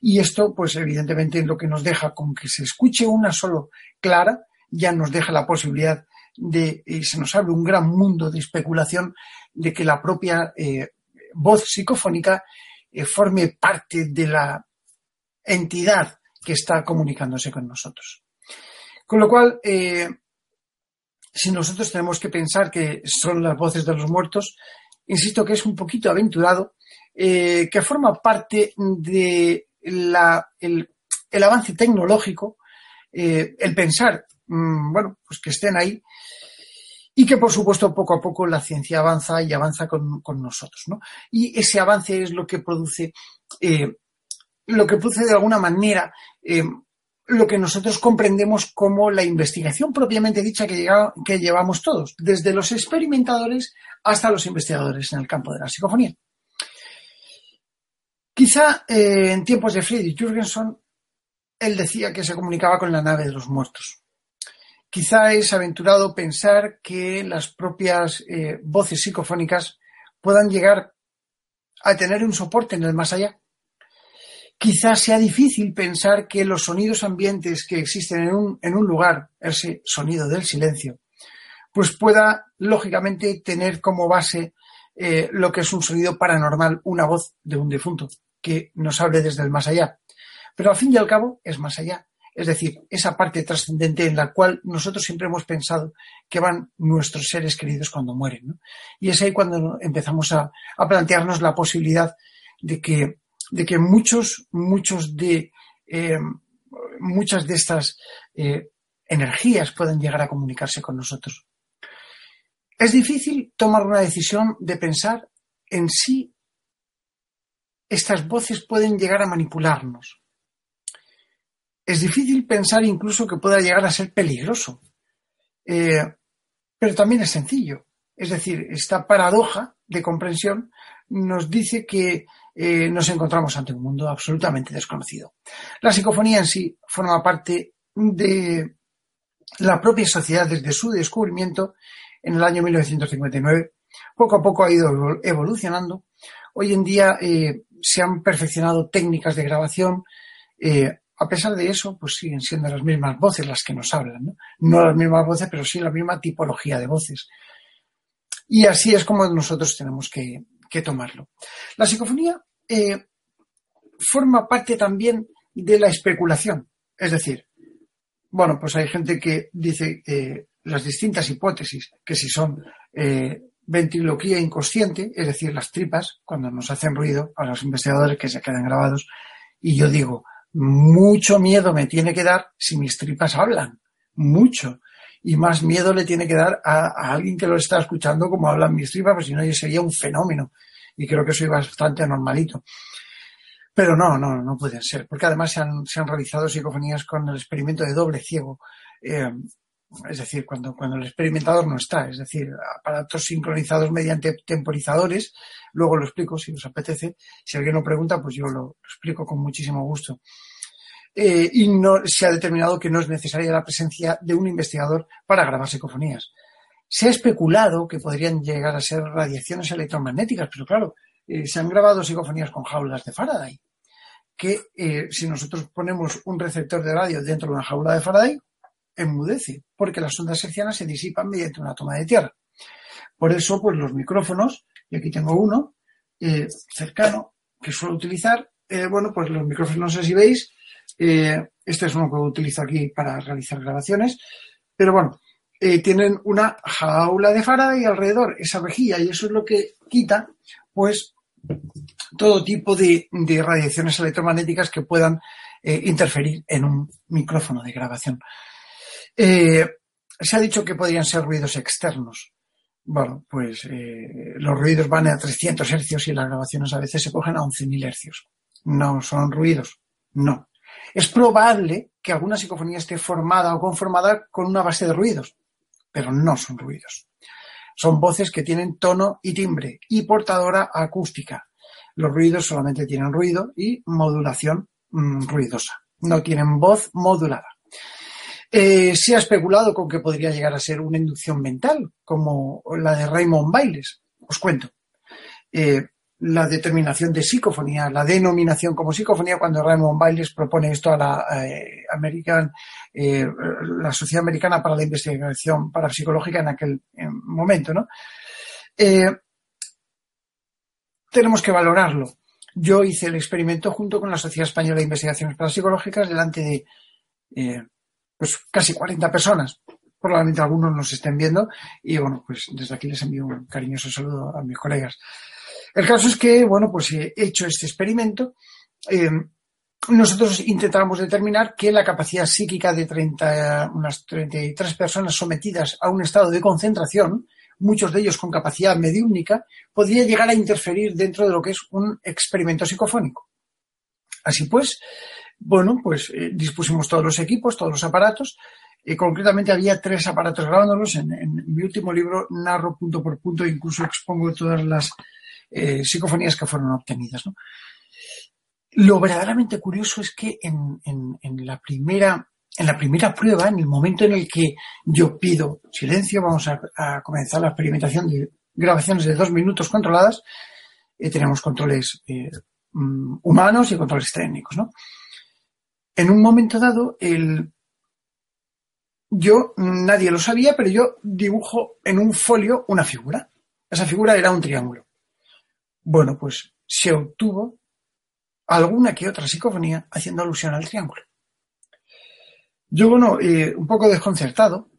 Y esto, pues evidentemente lo que nos deja con que se escuche una solo clara, ya nos deja la posibilidad de, eh, se nos abre un gran mundo de especulación de que la propia eh, voz psicofónica forme parte de la entidad que está comunicándose con nosotros. Con lo cual, si nosotros tenemos que pensar que son las voces de los muertos, insisto que es un poquito aventurado, eh, que forma parte de el, avance tecnológico, eh, el pensar, mm, bueno, pues que estén ahí. y que por supuesto poco a poco la ciencia avanza y avanza con, nosotros. ¿no? Y ese avance es lo que produce, eh, lo que produce de alguna manera lo que nosotros comprendemos como la investigación propiamente dicha que, llevamos todos, desde los experimentadores hasta los investigadores en el campo de la psicofonía. Quizá eh, en tiempos de Friedrich Jürgenson, él decía que se comunicaba con la nave de los muertos. Quizá es aventurado pensar que las propias eh, voces psicofónicas puedan llegar a tener un soporte en el más allá. Quizá sea difícil pensar que los sonidos ambientes que existen en un, lugar, ese sonido del silencio, pues pueda lógicamente tener como base eh, lo que es un sonido paranormal, una voz de un difunto que nos hable desde el más allá. Pero al fin y al cabo es más allá. Es decir, esa parte trascendente en la cual nosotros siempre hemos pensado que van nuestros seres queridos cuando mueren. Y es ahí cuando empezamos a, plantearnos la posibilidad de que, de que muchos, muchos de, eh, muchas de estas eh, energías puedan llegar a comunicarse con nosotros. Es difícil tomar una decisión de pensar en si estas voces pueden llegar a manipularnos es difícil pensar incluso que pueda llegar a ser peligroso. Eh, pero también es sencillo. Es decir, esta paradoja de comprensión nos dice que eh, nos encontramos ante un mundo absolutamente desconocido. La psicofonía en sí forma parte de la propia sociedad desde su descubrimiento en el año 1959. Poco a poco ha ido evolucionando. Hoy en día eh, se han perfeccionado técnicas de grabación, a pesar de eso, pues siguen siendo las mismas voces las que nos hablan, ¿no? No las mismas voces, pero sí la misma tipología de voces. Y así es como nosotros tenemos que, tomarlo. La psicofonía eh, forma parte también de la especulación. Es decir, bueno, pues hay gente que dice que las distintas hipótesis, que si son eh, ventriloquía inconsciente, es decir, las tripas, cuando nos hacen ruido a los investigadores que se quedan grabados, y yo digo, mucho miedo me tiene que dar si mis tripas hablan, mucho. Y más miedo le tiene que dar a, alguien que lo está escuchando como hablan mis tripas, pues si no, sería un fenómeno. Y creo que soy bastante normalito. Pero no, no, no pueden ser, porque además se han, se han realizado psicofonías con el experimento de doble ciego. Eh, es decir, cuando, cuando el experimentador no está, es decir, aparatos sincronizados mediante temporizadores, luego lo explico si os apetece, si alguien lo pregunta, pues yo lo, explico con muchísimo gusto. Eh, y no se ha determinado que no es necesaria la presencia de un investigador para grabar psicofonías. Se ha especulado que podrían llegar a ser radiaciones electromagnéticas, pero claro, eh, se han grabado psicofonías con jaulas de Faraday, que eh, si nosotros ponemos un receptor de radio dentro de una jaula de Faraday, enmudece, porque las ondas hercianas se disipan mediante una toma de tierra. Por eso, pues los micrófonos, y aquí tengo uno cercano que suelo utilizar, bueno, pues los micrófonos, no sé si veis, eh, este es uno que utilizo aquí para realizar grabaciones, pero bueno, tienen una jaula de Faraday alrededor, esa rejilla, y eso es lo que quita, pues, todo tipo de, radiaciones electromagnéticas que puedan interferir en un micrófono de grabación. Eh, se ha dicho que podrían ser ruidos externos. Bueno, pues eh, los ruidos van a 300 hercios y las grabaciones a veces se cogen a 11.000 hercios. No son ruidos, no. Es probable que alguna psicofonía esté formada o conformada con una base de ruidos, pero no son ruidos. Son voces que tienen tono y timbre y portadora acústica. Los ruidos solamente tienen ruido y modulación mm, ruidosa. No tienen voz modulada. Eh, se ha especulado con que podría llegar a ser una inducción mental, como la de Raymond Bailes. Os cuento. Eh, la determinación de psicofonía, la denominación como psicofonía, cuando Raymond Bailes propone esto a la, eh, American, la Sociedad Americana para la Investigación Parapsicológica en aquel momento, ¿no? tenemos que valorarlo. Yo hice el experimento junto con la Sociedad Española de Investigaciones Parapsicológicas delante de pues casi 40 personas. Probablemente algunos nos estén viendo y bueno, pues desde aquí les envío un cariñoso saludo a mis colegas. El caso es que, bueno, pues he hecho este experimento. Eh, nosotros intentábamos determinar que la capacidad psíquica de 30, unas 33 personas sometidas a un estado de concentración, muchos de ellos con capacidad mediúnica, podría llegar a interferir dentro de lo que es un experimento psicofónico. Así pues, bueno, pues eh, dispusimos todos los equipos, todos los aparatos. y concretamente había tres aparatos grabándolos. En, mi último libro narro punto por punto, incluso expongo todas las eh, psicofonías que fueron obtenidas. Lo verdaderamente curioso es que en, la primera, en la primera prueba, en el momento en el que yo pido silencio, vamos a, comenzar la experimentación de grabaciones de dos minutos controladas, eh, tenemos controles eh, mm, humanos y controles técnicos. En un momento dado, yo, nadie lo sabía, pero yo dibujo en un folio una figura. Esa figura era un triángulo. Bueno, pues se obtuvo alguna que otra psicofonía haciendo alusión al triángulo. Yo, bueno, eh, un poco desconcertado,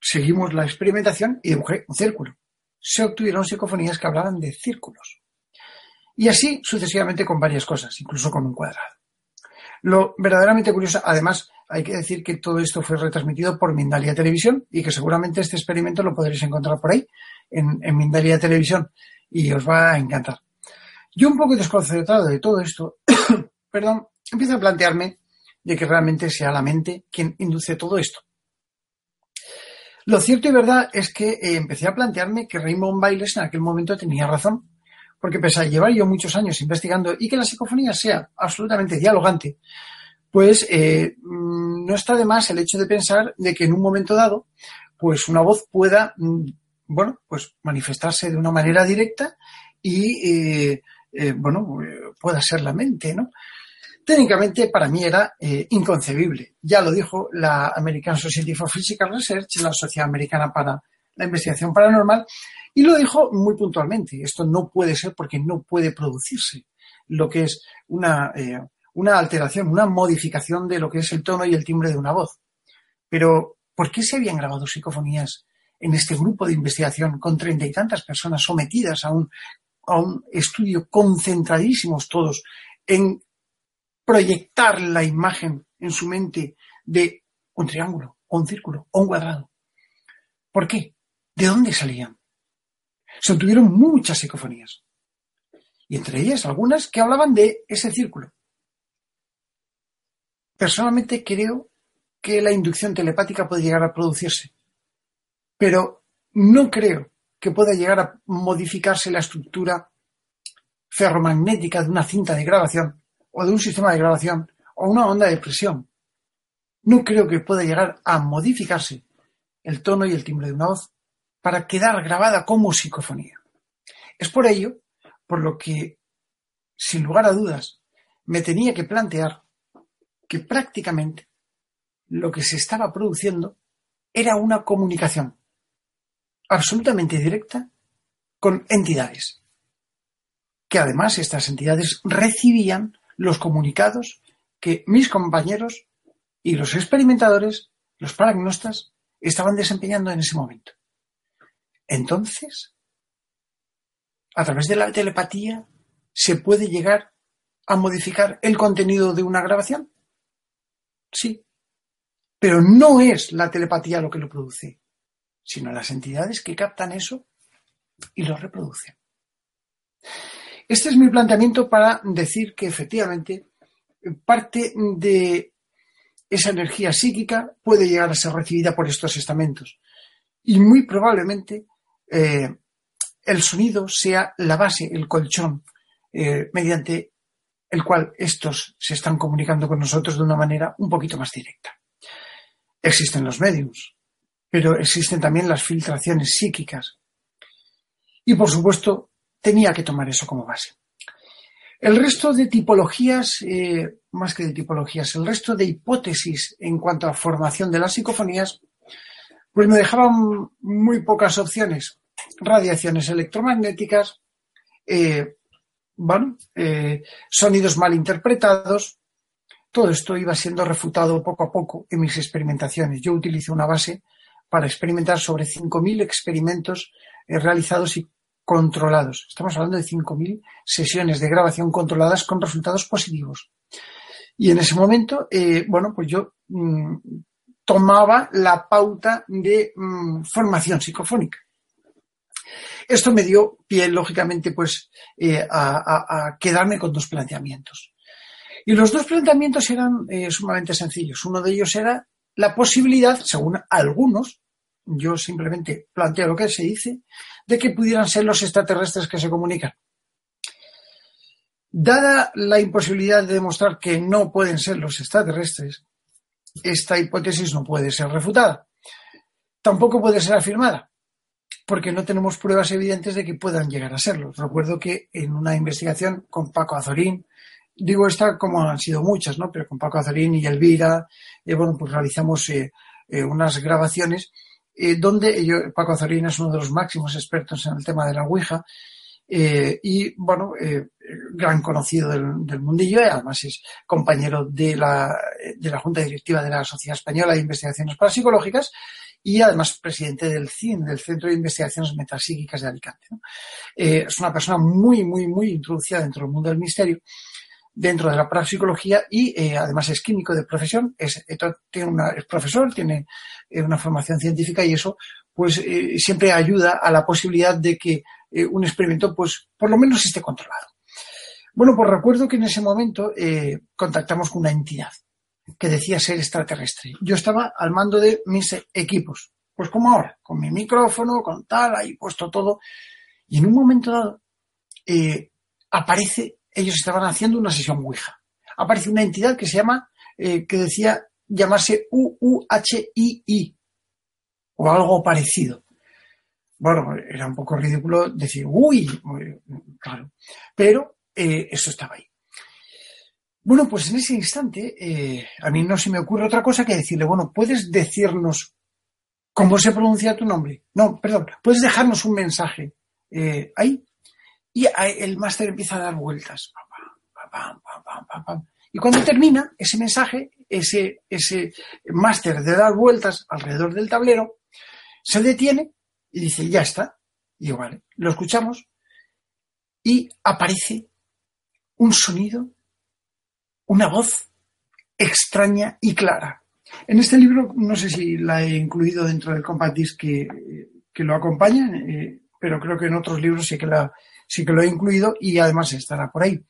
seguimos la experimentación y dibujé un círculo. Se obtuvieron psicofonías que hablaban de círculos. Y así sucesivamente con varias cosas, incluso con un cuadrado. Lo verdaderamente curioso, además, hay que decir que todo esto fue retransmitido por Mindalia Televisión y que seguramente este experimento lo podréis encontrar por ahí, en, en Mindalia Televisión, y os va a encantar. Yo un poco desconcertado de todo esto, <coughs> perdón, empiezo a plantearme de que realmente sea la mente quien induce todo esto. Lo cierto y verdad es que eh, empecé a plantearme que Raymond Bailes en aquel momento tenía razón, porque pese a llevar yo muchos años investigando y que la psicofonía sea absolutamente dialogante, pues eh, mm, no está de más el hecho de pensar de que en un momento dado, pues una voz pueda, mm, bueno, pues manifestarse de una manera directa y eh, eh, bueno, pueda ser la mente, ¿no? Técnicamente para mí era eh, inconcebible. Ya lo dijo la American Society for Physical Research, la Sociedad Americana para la Investigación Paranormal, y lo dijo muy puntualmente. Esto no puede ser porque no puede producirse lo que es una, eh, una alteración, una modificación de lo que es el tono y el timbre de una voz. Pero, ¿por qué se habían grabado psicofonías en este grupo de investigación con treinta y tantas personas sometidas a un a un estudio concentradísimos todos en proyectar la imagen en su mente de un triángulo, o un círculo, o un cuadrado. ¿Por qué? ¿De dónde salían? Se obtuvieron muchas psicofonías. Y entre ellas algunas que hablaban de ese círculo. Personalmente creo que la inducción telepática puede llegar a producirse. Pero no creo que pueda llegar a modificarse la estructura ferromagnética de una cinta de grabación o de un sistema de grabación o una onda de presión. No creo que pueda llegar a modificarse el tono y el timbre de una voz para quedar grabada como psicofonía. Es por ello por lo que, sin lugar a dudas, me tenía que plantear que prácticamente lo que se estaba produciendo era una comunicación absolutamente directa con entidades. Que además estas entidades recibían los comunicados que mis compañeros y los experimentadores, los paragnostas, estaban desempeñando en ese momento. Entonces, a través de la telepatía, ¿se puede llegar a modificar el contenido de una grabación? Sí. Pero no es la telepatía lo que lo produce sino las entidades que captan eso y lo reproducen. Este es mi planteamiento para decir que efectivamente parte de esa energía psíquica puede llegar a ser recibida por estos estamentos y muy probablemente eh, el sonido sea la base, el colchón, eh, mediante el cual estos se están comunicando con nosotros de una manera un poquito más directa. Existen los mediums, pero existen también las filtraciones psíquicas. Y por supuesto, tenía que tomar eso como base. El resto de tipologías, eh, más que de tipologías, el resto de hipótesis en cuanto a formación de las psicofonías, pues me dejaban muy pocas opciones. Radiaciones electromagnéticas, eh, bueno, eh, sonidos mal interpretados. Todo esto iba siendo refutado poco a poco en mis experimentaciones. Yo utilizo una base para experimentar sobre 5.000 experimentos eh, realizados y controlados. Estamos hablando de 5.000 sesiones de grabación controladas con resultados positivos. Y en ese momento, eh, bueno, pues yo mm, tomaba la pauta de mm, formación psicofónica. Esto me dio pie, lógicamente, pues, eh, a, quedarme con dos planteamientos. Y los dos planteamientos eran sumamente sencillos. Uno de ellos era la posibilidad, según algunos, yo simplemente planteo lo que se dice, de que pudieran ser los extraterrestres que se comunican. Dada la imposibilidad de demostrar que no pueden ser los extraterrestres, esta hipótesis no puede ser refutada. Tampoco puede ser afirmada, porque no tenemos pruebas evidentes de que puedan llegar a serlo. Recuerdo que en una investigación con Paco Azorín, digo esta como han sido muchas, ¿no? Pero con Paco Azorín y Elvira, eh, bueno, pues realizamos eh, eh, unas grabaciones donde yo, Paco Azorín es uno de los máximos expertos en el tema de la Ouija, y bueno, gran conocido del, del, mundillo además es compañero de la, de la Junta Directiva de la Sociedad Española de Investigaciones Parapsicológicas y además presidente del CIN, del Centro de Investigaciones Metapsíquicas de Alicante. Es una persona muy, muy, muy introducida dentro del mundo del misterio, dentro de la parapsicología y eh, además es químico de profesión, es, eh, tiene una, es profesor, tiene una formación científica y eso pues siempre ayuda a la posibilidad de que un experimento pues por lo menos esté controlado. Bueno, pues recuerdo que en ese momento contactamos con una entidad que decía ser extraterrestre. Yo estaba al mando de mis equipos, pues como ahora, con mi micrófono, con tal, ahí puesto todo. Y en un momento dado eh, aparece, ellos estaban haciendo una sesión Ouija. Aparece una entidad que se llama, eh, que decía llamarse UUHII o algo parecido. Bueno, era un poco ridículo decir, uy, claro, pero eh, eso estaba ahí. Bueno, pues en ese instante eh, a mí no se me ocurre otra cosa que decirle, bueno, ¿puedes decirnos cómo se pronuncia tu nombre? No, perdón, ¿puedes dejarnos un mensaje eh, ahí? Y el máster empieza a dar vueltas. Y cuando termina ese mensaje, ese, ese máster de dar vueltas alrededor del tablero, se detiene y dice, ya está. Y digo, vale, lo escuchamos y aparece un sonido una voz extraña y clara. En este libro, no sé si la he incluido dentro del compact disc que, lo acompaña, eh, pero creo que en otros libros sí que, la, sí que lo he incluido y además estará por ahí.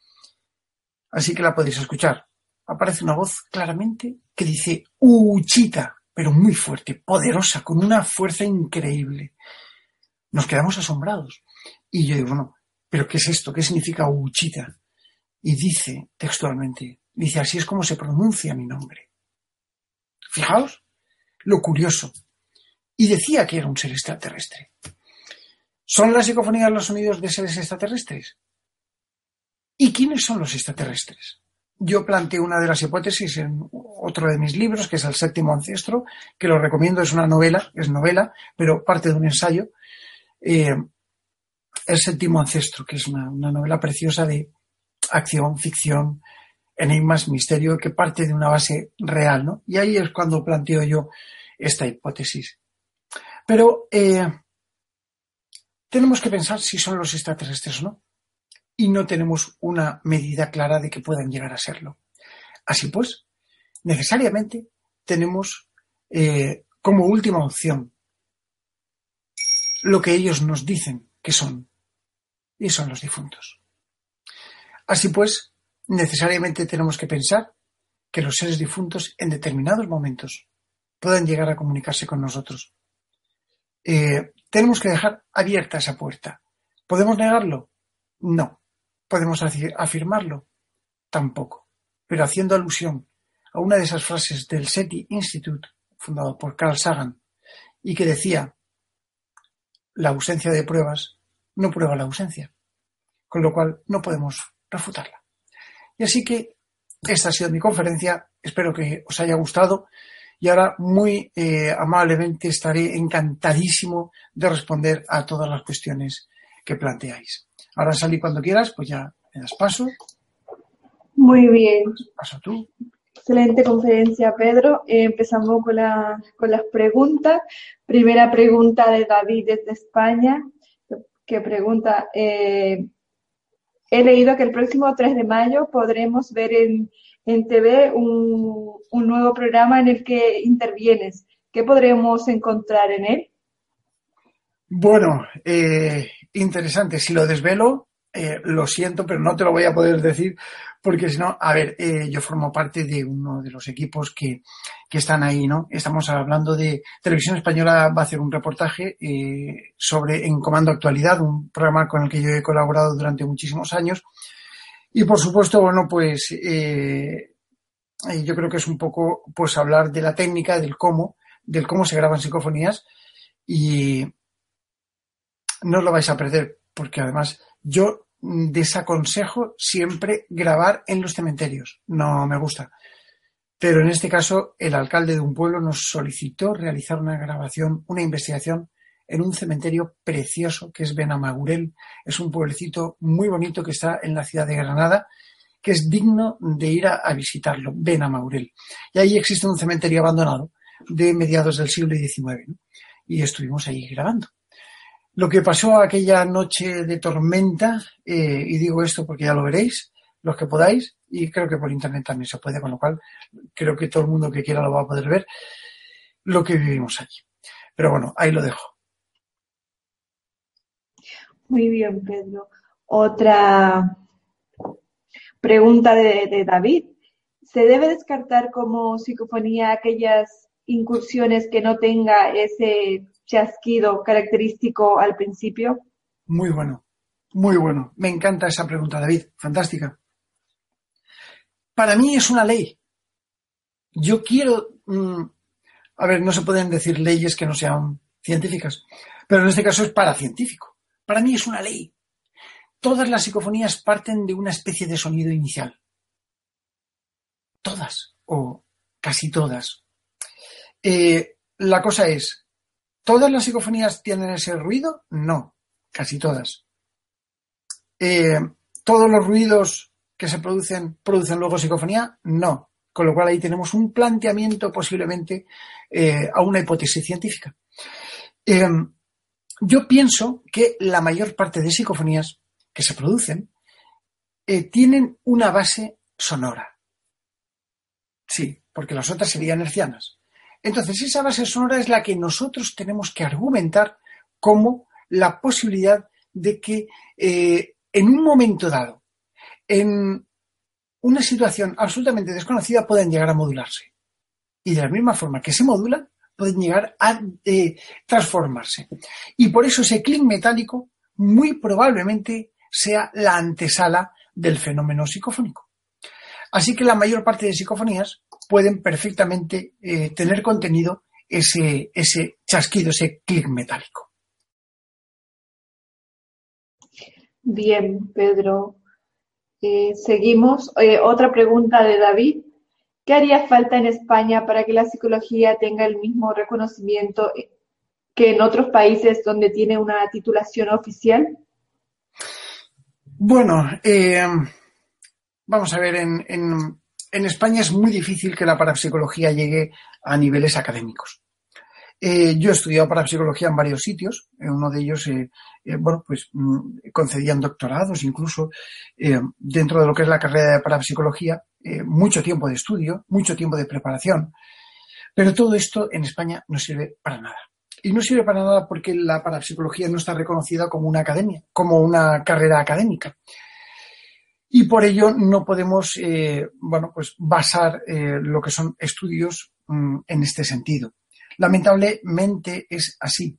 Así que la podéis escuchar. Aparece una voz claramente que dice Uchita, pero muy fuerte, poderosa, con una fuerza increíble. Nos quedamos asombrados. Y yo digo, bueno, ¿pero qué es esto? ¿Qué significa Uchita? Y dice textualmente, Dice, así es como se pronuncia mi nombre. Fijaos lo curioso. Y decía que era un ser extraterrestre. ¿Son las psicofonías los sonidos de seres extraterrestres? ¿Y quiénes son los extraterrestres? Yo planteé una de las hipótesis en otro de mis libros, que es El séptimo ancestro, que lo recomiendo, es una novela, es novela, pero parte de un ensayo. Eh, el séptimo ancestro, que es una novela preciosa de acción, ficción, enigmas, misterio, que parte de una base real, ¿no? Y ahí es cuando planteo yo esta hipótesis. Pero eh, tenemos que pensar si son los extraterrestres o no. Y no tenemos una medida clara de que puedan llegar a serlo. Así pues, necesariamente tenemos eh, como última opción lo que ellos nos dicen que son, y son los difuntos. Así pues, necesariamente tenemos que pensar que los seres difuntos en determinados momentos puedan llegar a comunicarse con nosotros. Eh, tenemos que dejar abierta esa puerta. ¿Podemos negarlo? No. ¿Podemos afirmarlo? Tampoco. Pero haciendo alusión a una de esas frases del SETI Institute, fundado por Carl Sagan, y que decía, la ausencia de pruebas no prueba la ausencia, con lo cual no podemos refutarla. Y así que esta ha sido mi conferencia. Espero que os haya gustado. Y ahora muy eh, amablemente estaré encantadísimo de responder a todas las cuestiones que planteáis. Ahora salí cuando quieras, pues ya me das paso. Muy bien. Paso tú. Excelente conferencia, Pedro. Eh, empezamos con, con las preguntas. Primera pregunta de David desde España, que pregunta, eh, He leído que el próximo 3 de mayo podremos ver en, en TV un, un nuevo programa en el que intervienes. ¿Qué podremos encontrar en él? Bueno, eh, interesante. Si lo desvelo, eh, lo siento, pero no te lo voy a poder decir porque si no, a ver, eh, yo formo parte de uno de los equipos que, que, están ahí, ¿no? Estamos hablando de Televisión Española va a hacer un reportaje eh, sobre En Comando Actualidad, un programa con el que yo he colaborado durante muchísimos años. Y por supuesto, bueno, pues eh, yo creo que es un poco pues hablar de la técnica, del cómo, del cómo se graban psicofonías y no os lo vais a perder porque además yo desaconsejo siempre grabar en los cementerios. No me gusta. Pero en este caso, el alcalde de un pueblo nos solicitó realizar una grabación, una investigación en un cementerio precioso que es Benamagurel. Es un pueblecito muy bonito que está en la ciudad de Granada, que es digno de ir a, a visitarlo, Benamagurel. Y ahí existe un cementerio abandonado de mediados del siglo XIX. Y estuvimos ahí grabando. Lo que pasó aquella noche de tormenta, eh, y digo esto porque ya lo veréis, los que podáis, y creo que por internet también se puede, con lo cual creo que todo el mundo que quiera lo va a poder ver, lo que vivimos allí. Pero bueno, ahí lo dejo. Muy bien, Pedro. Otra pregunta de, David. ¿Se debe descartar como psicofonía aquellas incursiones que no tenga ese chasquido característico al principio? Muy bueno, muy bueno. Me encanta esa pregunta, David. Fantástica. Para mí es una ley. Yo quiero... Mmm, a ver, no se pueden decir leyes que no sean científicas, pero en este caso es paracientífico. Para mí es una ley. Todas las psicofonías parten de una especie de sonido inicial. Todas, o casi todas. Eh, la cosa es, ¿Todas las psicofonías tienen ese ruido? No, casi todas. Eh, ¿Todos los ruidos que se producen producen luego psicofonía? No. Con lo cual ahí tenemos un planteamiento posiblemente eh, a una hipótesis científica. Yo pienso que la mayor parte de psicofonías que se producen tienen una base sonora. Sí, porque las otras serían hercianas. Entonces, esa base sonora es la que nosotros tenemos que argumentar como la posibilidad de que eh, en un momento dado, en una situación absolutamente desconocida, pueden llegar a modularse. Y de la misma forma que se modulan, pueden llegar a eh, transformarse. Y por eso ese clic metálico muy probablemente sea la antesala del fenómeno psicofónico. Así que la mayor parte de psicofonías pueden perfectamente eh, tener contenido ese, ese chasquido, ese clic metálico. Bien, Pedro. Eh, seguimos. Otra pregunta de David. ¿Qué haría falta en España para que la psicología tenga el mismo reconocimiento que en otros países donde tiene una titulación oficial? Bueno, eh, vamos a ver, en, en, en España es muy difícil que la parapsicología llegue a niveles académicos. Eh, yo he estudiado parapsicología en varios sitios, en uno de ellos, eh, eh, bueno, pues mm, concedían doctorados incluso dentro de lo que es la carrera de parapsicología, mucho tiempo de estudio, mucho tiempo de preparación, pero todo esto en España no sirve para nada. Y no sirve para nada porque la parapsicología no está reconocida como una academia, como una carrera académica y por ello no podemos bueno, pues basar lo que son estudios mm, en este sentido. Lamentablemente es así.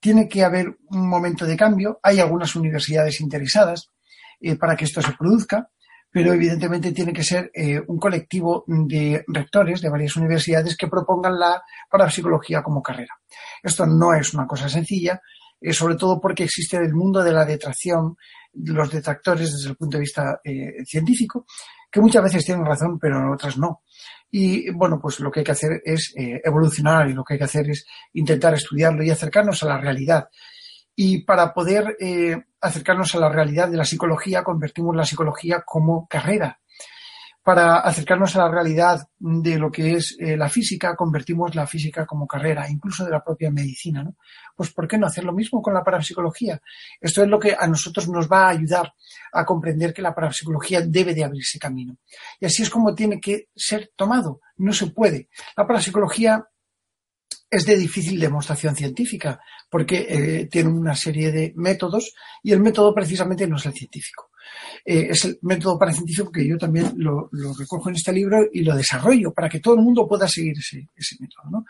Tiene que haber un momento de cambio. Hay algunas universidades interesadas eh, para que esto se produzca, pero evidentemente tiene que ser eh, un colectivo de rectores de varias universidades que propongan la parapsicología como carrera. Esto no es una cosa sencilla, eh, sobre todo porque existe el mundo de la detracción, los detractores desde el punto de vista científico, que muchas veces tienen razón, pero otras no. Y bueno, pues lo que hay que hacer es eh, evolucionar y lo que hay que hacer es intentar estudiarlo y acercarnos a la realidad. Y para poder eh, acercarnos a la realidad de la psicología, convertimos la psicología como carrera. Para acercarnos a la realidad de lo que es eh, la física, convertimos la física como carrera, incluso de la propia medicina, ¿no? Pues ¿por qué no hacer lo mismo con la parapsicología? Esto es lo que a nosotros nos va a ayudar a comprender que la parapsicología debe de abrirse camino. Y así es como tiene que ser tomado. No se puede. La parapsicología es de difícil demostración científica porque eh, tiene una serie de métodos y el método precisamente no es el científico. Eh, es el método parecientífico que yo también lo, recojo en este libro y lo desarrollo para que todo el mundo pueda seguir ese, método.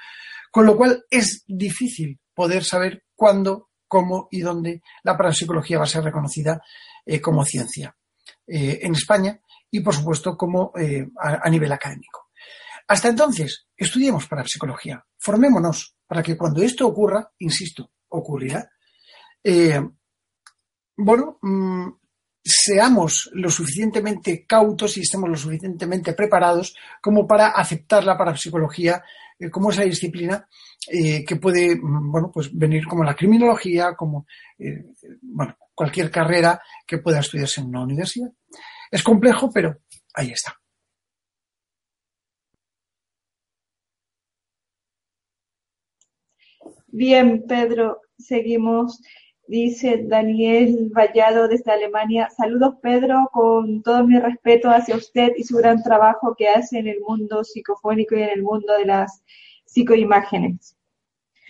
Con lo cual es difícil poder saber cuándo, cómo y dónde la parapsicología va a ser reconocida eh, como ciencia en España y, por supuesto, como a nivel académico. Hasta entonces, estudiemos parapsicología, formémonos para que cuando esto ocurra, insisto, ocurrirá, eh, bueno, mm, seamos lo suficientemente cautos y estemos lo suficientemente preparados como para aceptar la parapsicología eh, como esa disciplina eh, que puede, mm, bueno, pues venir como la criminología, como, bueno, cualquier carrera que pueda estudiarse en una universidad. Es complejo, pero ahí está. Bien, Pedro, seguimos. Dice Daniel Vallado desde Alemania. Saludos, Pedro, con todo mi respeto hacia usted y su gran trabajo que hace en el mundo psicofónico y en el mundo de las psicoimágenes.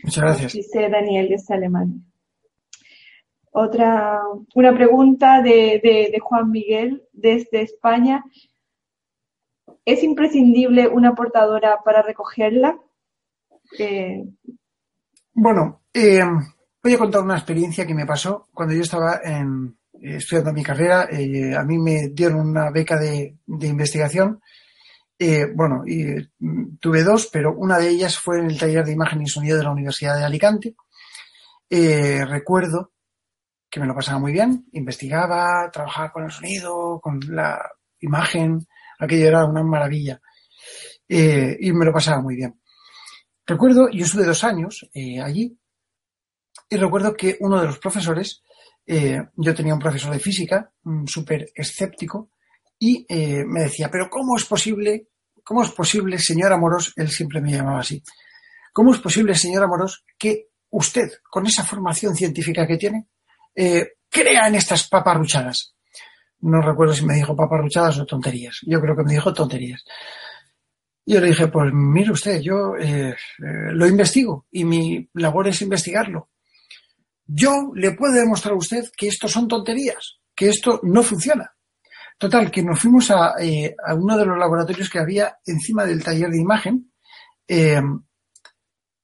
Muchas gracias. Dice Daniel desde Alemania. Otra, una pregunta de, Juan Miguel desde España. ¿Es imprescindible una portadora para recogerla? Eh, bueno, eh, voy a contar una experiencia que me pasó cuando yo estaba eh, estudiando mi carrera. Eh, a mí me dieron una beca de, investigación. bueno, y, mm, tuve dos, pero una de ellas fue en el taller de imagen y sonido de la Universidad de Alicante. recuerdo que me lo pasaba muy bien, investigaba, trabajaba con el sonido, con la imagen, aquello era una maravilla. y me lo pasaba muy bien. Recuerdo, yo estuve dos años eh, allí y recuerdo que uno de los profesores, eh, yo tenía un profesor de física, súper escéptico, y eh, me decía, pero ¿cómo es posible, cómo es posible, señor Amorós, él siempre me llamaba así, ¿cómo es posible, señor Amorós, que usted, con esa formación científica que tiene, crea en estas paparruchadas? No recuerdo si me dijo paparruchadas o tonterías. Yo creo que me dijo tonterías. Yo le dije, pues mire usted, yo eh, eh, lo investigo y mi labor es investigarlo. Yo le puedo demostrar a usted que esto son tonterías, que esto no funciona. Total, que nos fuimos a, eh, uno de los laboratorios que había encima del taller de imagen,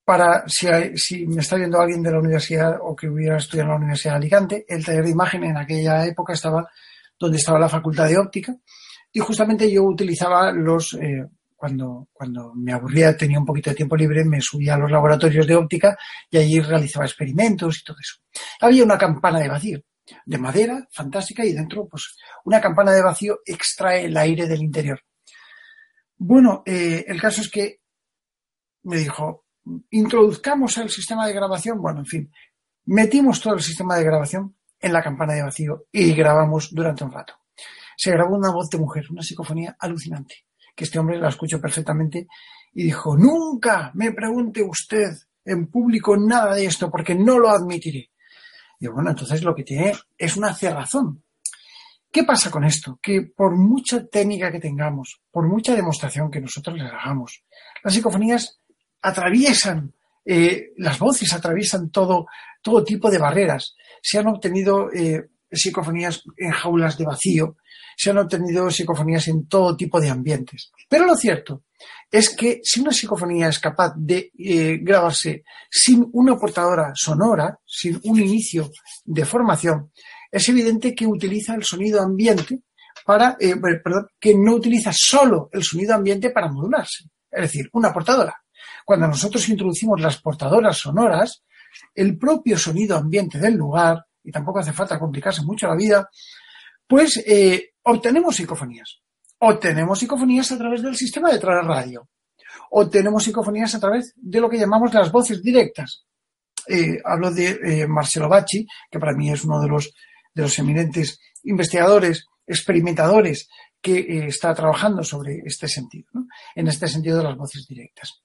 para, si, si, me está viendo alguien de la universidad o que hubiera estudiado en la Universidad de Alicante, el taller de imagen en aquella época estaba donde estaba la facultad de óptica y justamente yo utilizaba los, cuando, cuando me aburría, tenía un poquito de tiempo libre, me subía a los laboratorios de óptica y allí realizaba experimentos y todo eso. Había una campana de vacío, de madera, fantástica, y dentro, pues, una campana de vacío extrae el aire del interior. Bueno, eh, el caso es que me dijo, introduzcamos el sistema de grabación, bueno, en fin, metimos todo el sistema de grabación en la campana de vacío y grabamos durante un rato. Se grabó una voz de mujer, una psicofonía alucinante que este hombre la escuchó perfectamente y dijo, nunca me pregunte usted en público nada de esto porque no lo admitiré. Y bueno, entonces lo que tiene es una cerrazón. ¿Qué pasa con esto? Que por mucha técnica que tengamos, por mucha demostración que nosotros les hagamos, las psicofonías atraviesan, eh, las voces atraviesan todo, todo tipo de barreras. Se han obtenido eh, psicofonías en jaulas de vacío, se han obtenido psicofonías en todo tipo de ambientes. Pero lo cierto es que si una psicofonía es capaz de eh, grabarse sin una portadora sonora, sin un inicio de formación, es evidente que utiliza el sonido ambiente para, eh, perdón, que no utiliza solo el sonido ambiente para modularse. Es decir, una portadora. Cuando nosotros introducimos las portadoras sonoras, el propio sonido ambiente del lugar, y tampoco hace falta complicarse mucho la vida, pues eh, obtenemos psicofonías. Obtenemos psicofonías a través del sistema de radio. Obtenemos psicofonías a través de lo que llamamos las voces directas. Eh, hablo de eh, Marcelo Bacci, que para mí es uno de los, de los eminentes investigadores, experimentadores que está trabajando sobre este sentido, en este sentido de las voces directas.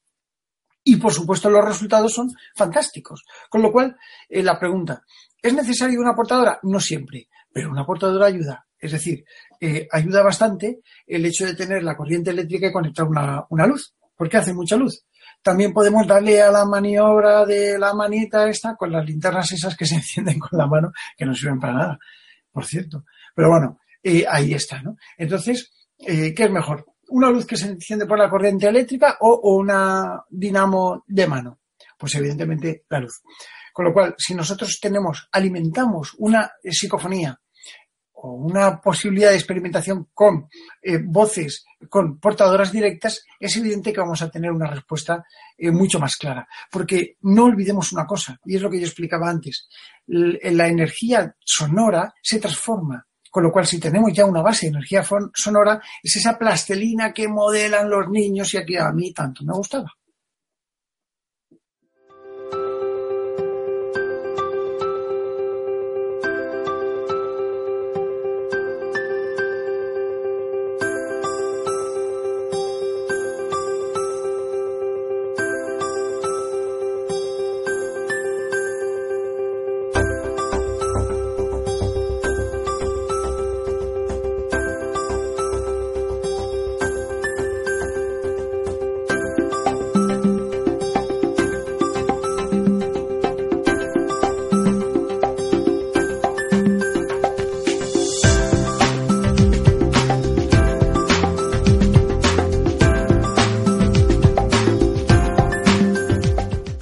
Y por supuesto los resultados son fantásticos. Con lo cual, eh, la pregunta, ¿es necesaria una portadora? No siempre, pero una portadora ayuda. Es decir, eh, ayuda bastante el hecho de tener la corriente eléctrica y conectar una, luz, porque hace mucha luz. También podemos darle a la maniobra de la manita esta con las linternas esas que se <laughs> encienden con la mano, que no sirven para nada, por cierto. Pero bueno, eh, ahí está, ¿no? Entonces, ¿qué es mejor? Una luz que se enciende por la corriente eléctrica o, una dinamo de mano. Pues evidentemente la luz. Con lo cual, si nosotros tenemos, alimentamos una psicofonía o una posibilidad de experimentación con eh, voces, con portadoras directas, es evidente que vamos a tener una respuesta eh, mucho más clara. Porque no olvidemos una cosa, y es lo que yo explicaba antes, la energía sonora se transforma con lo cual, si tenemos ya una base de energía sonora, es esa plastelina que modelan los niños y aquí a mí tanto me gustaba.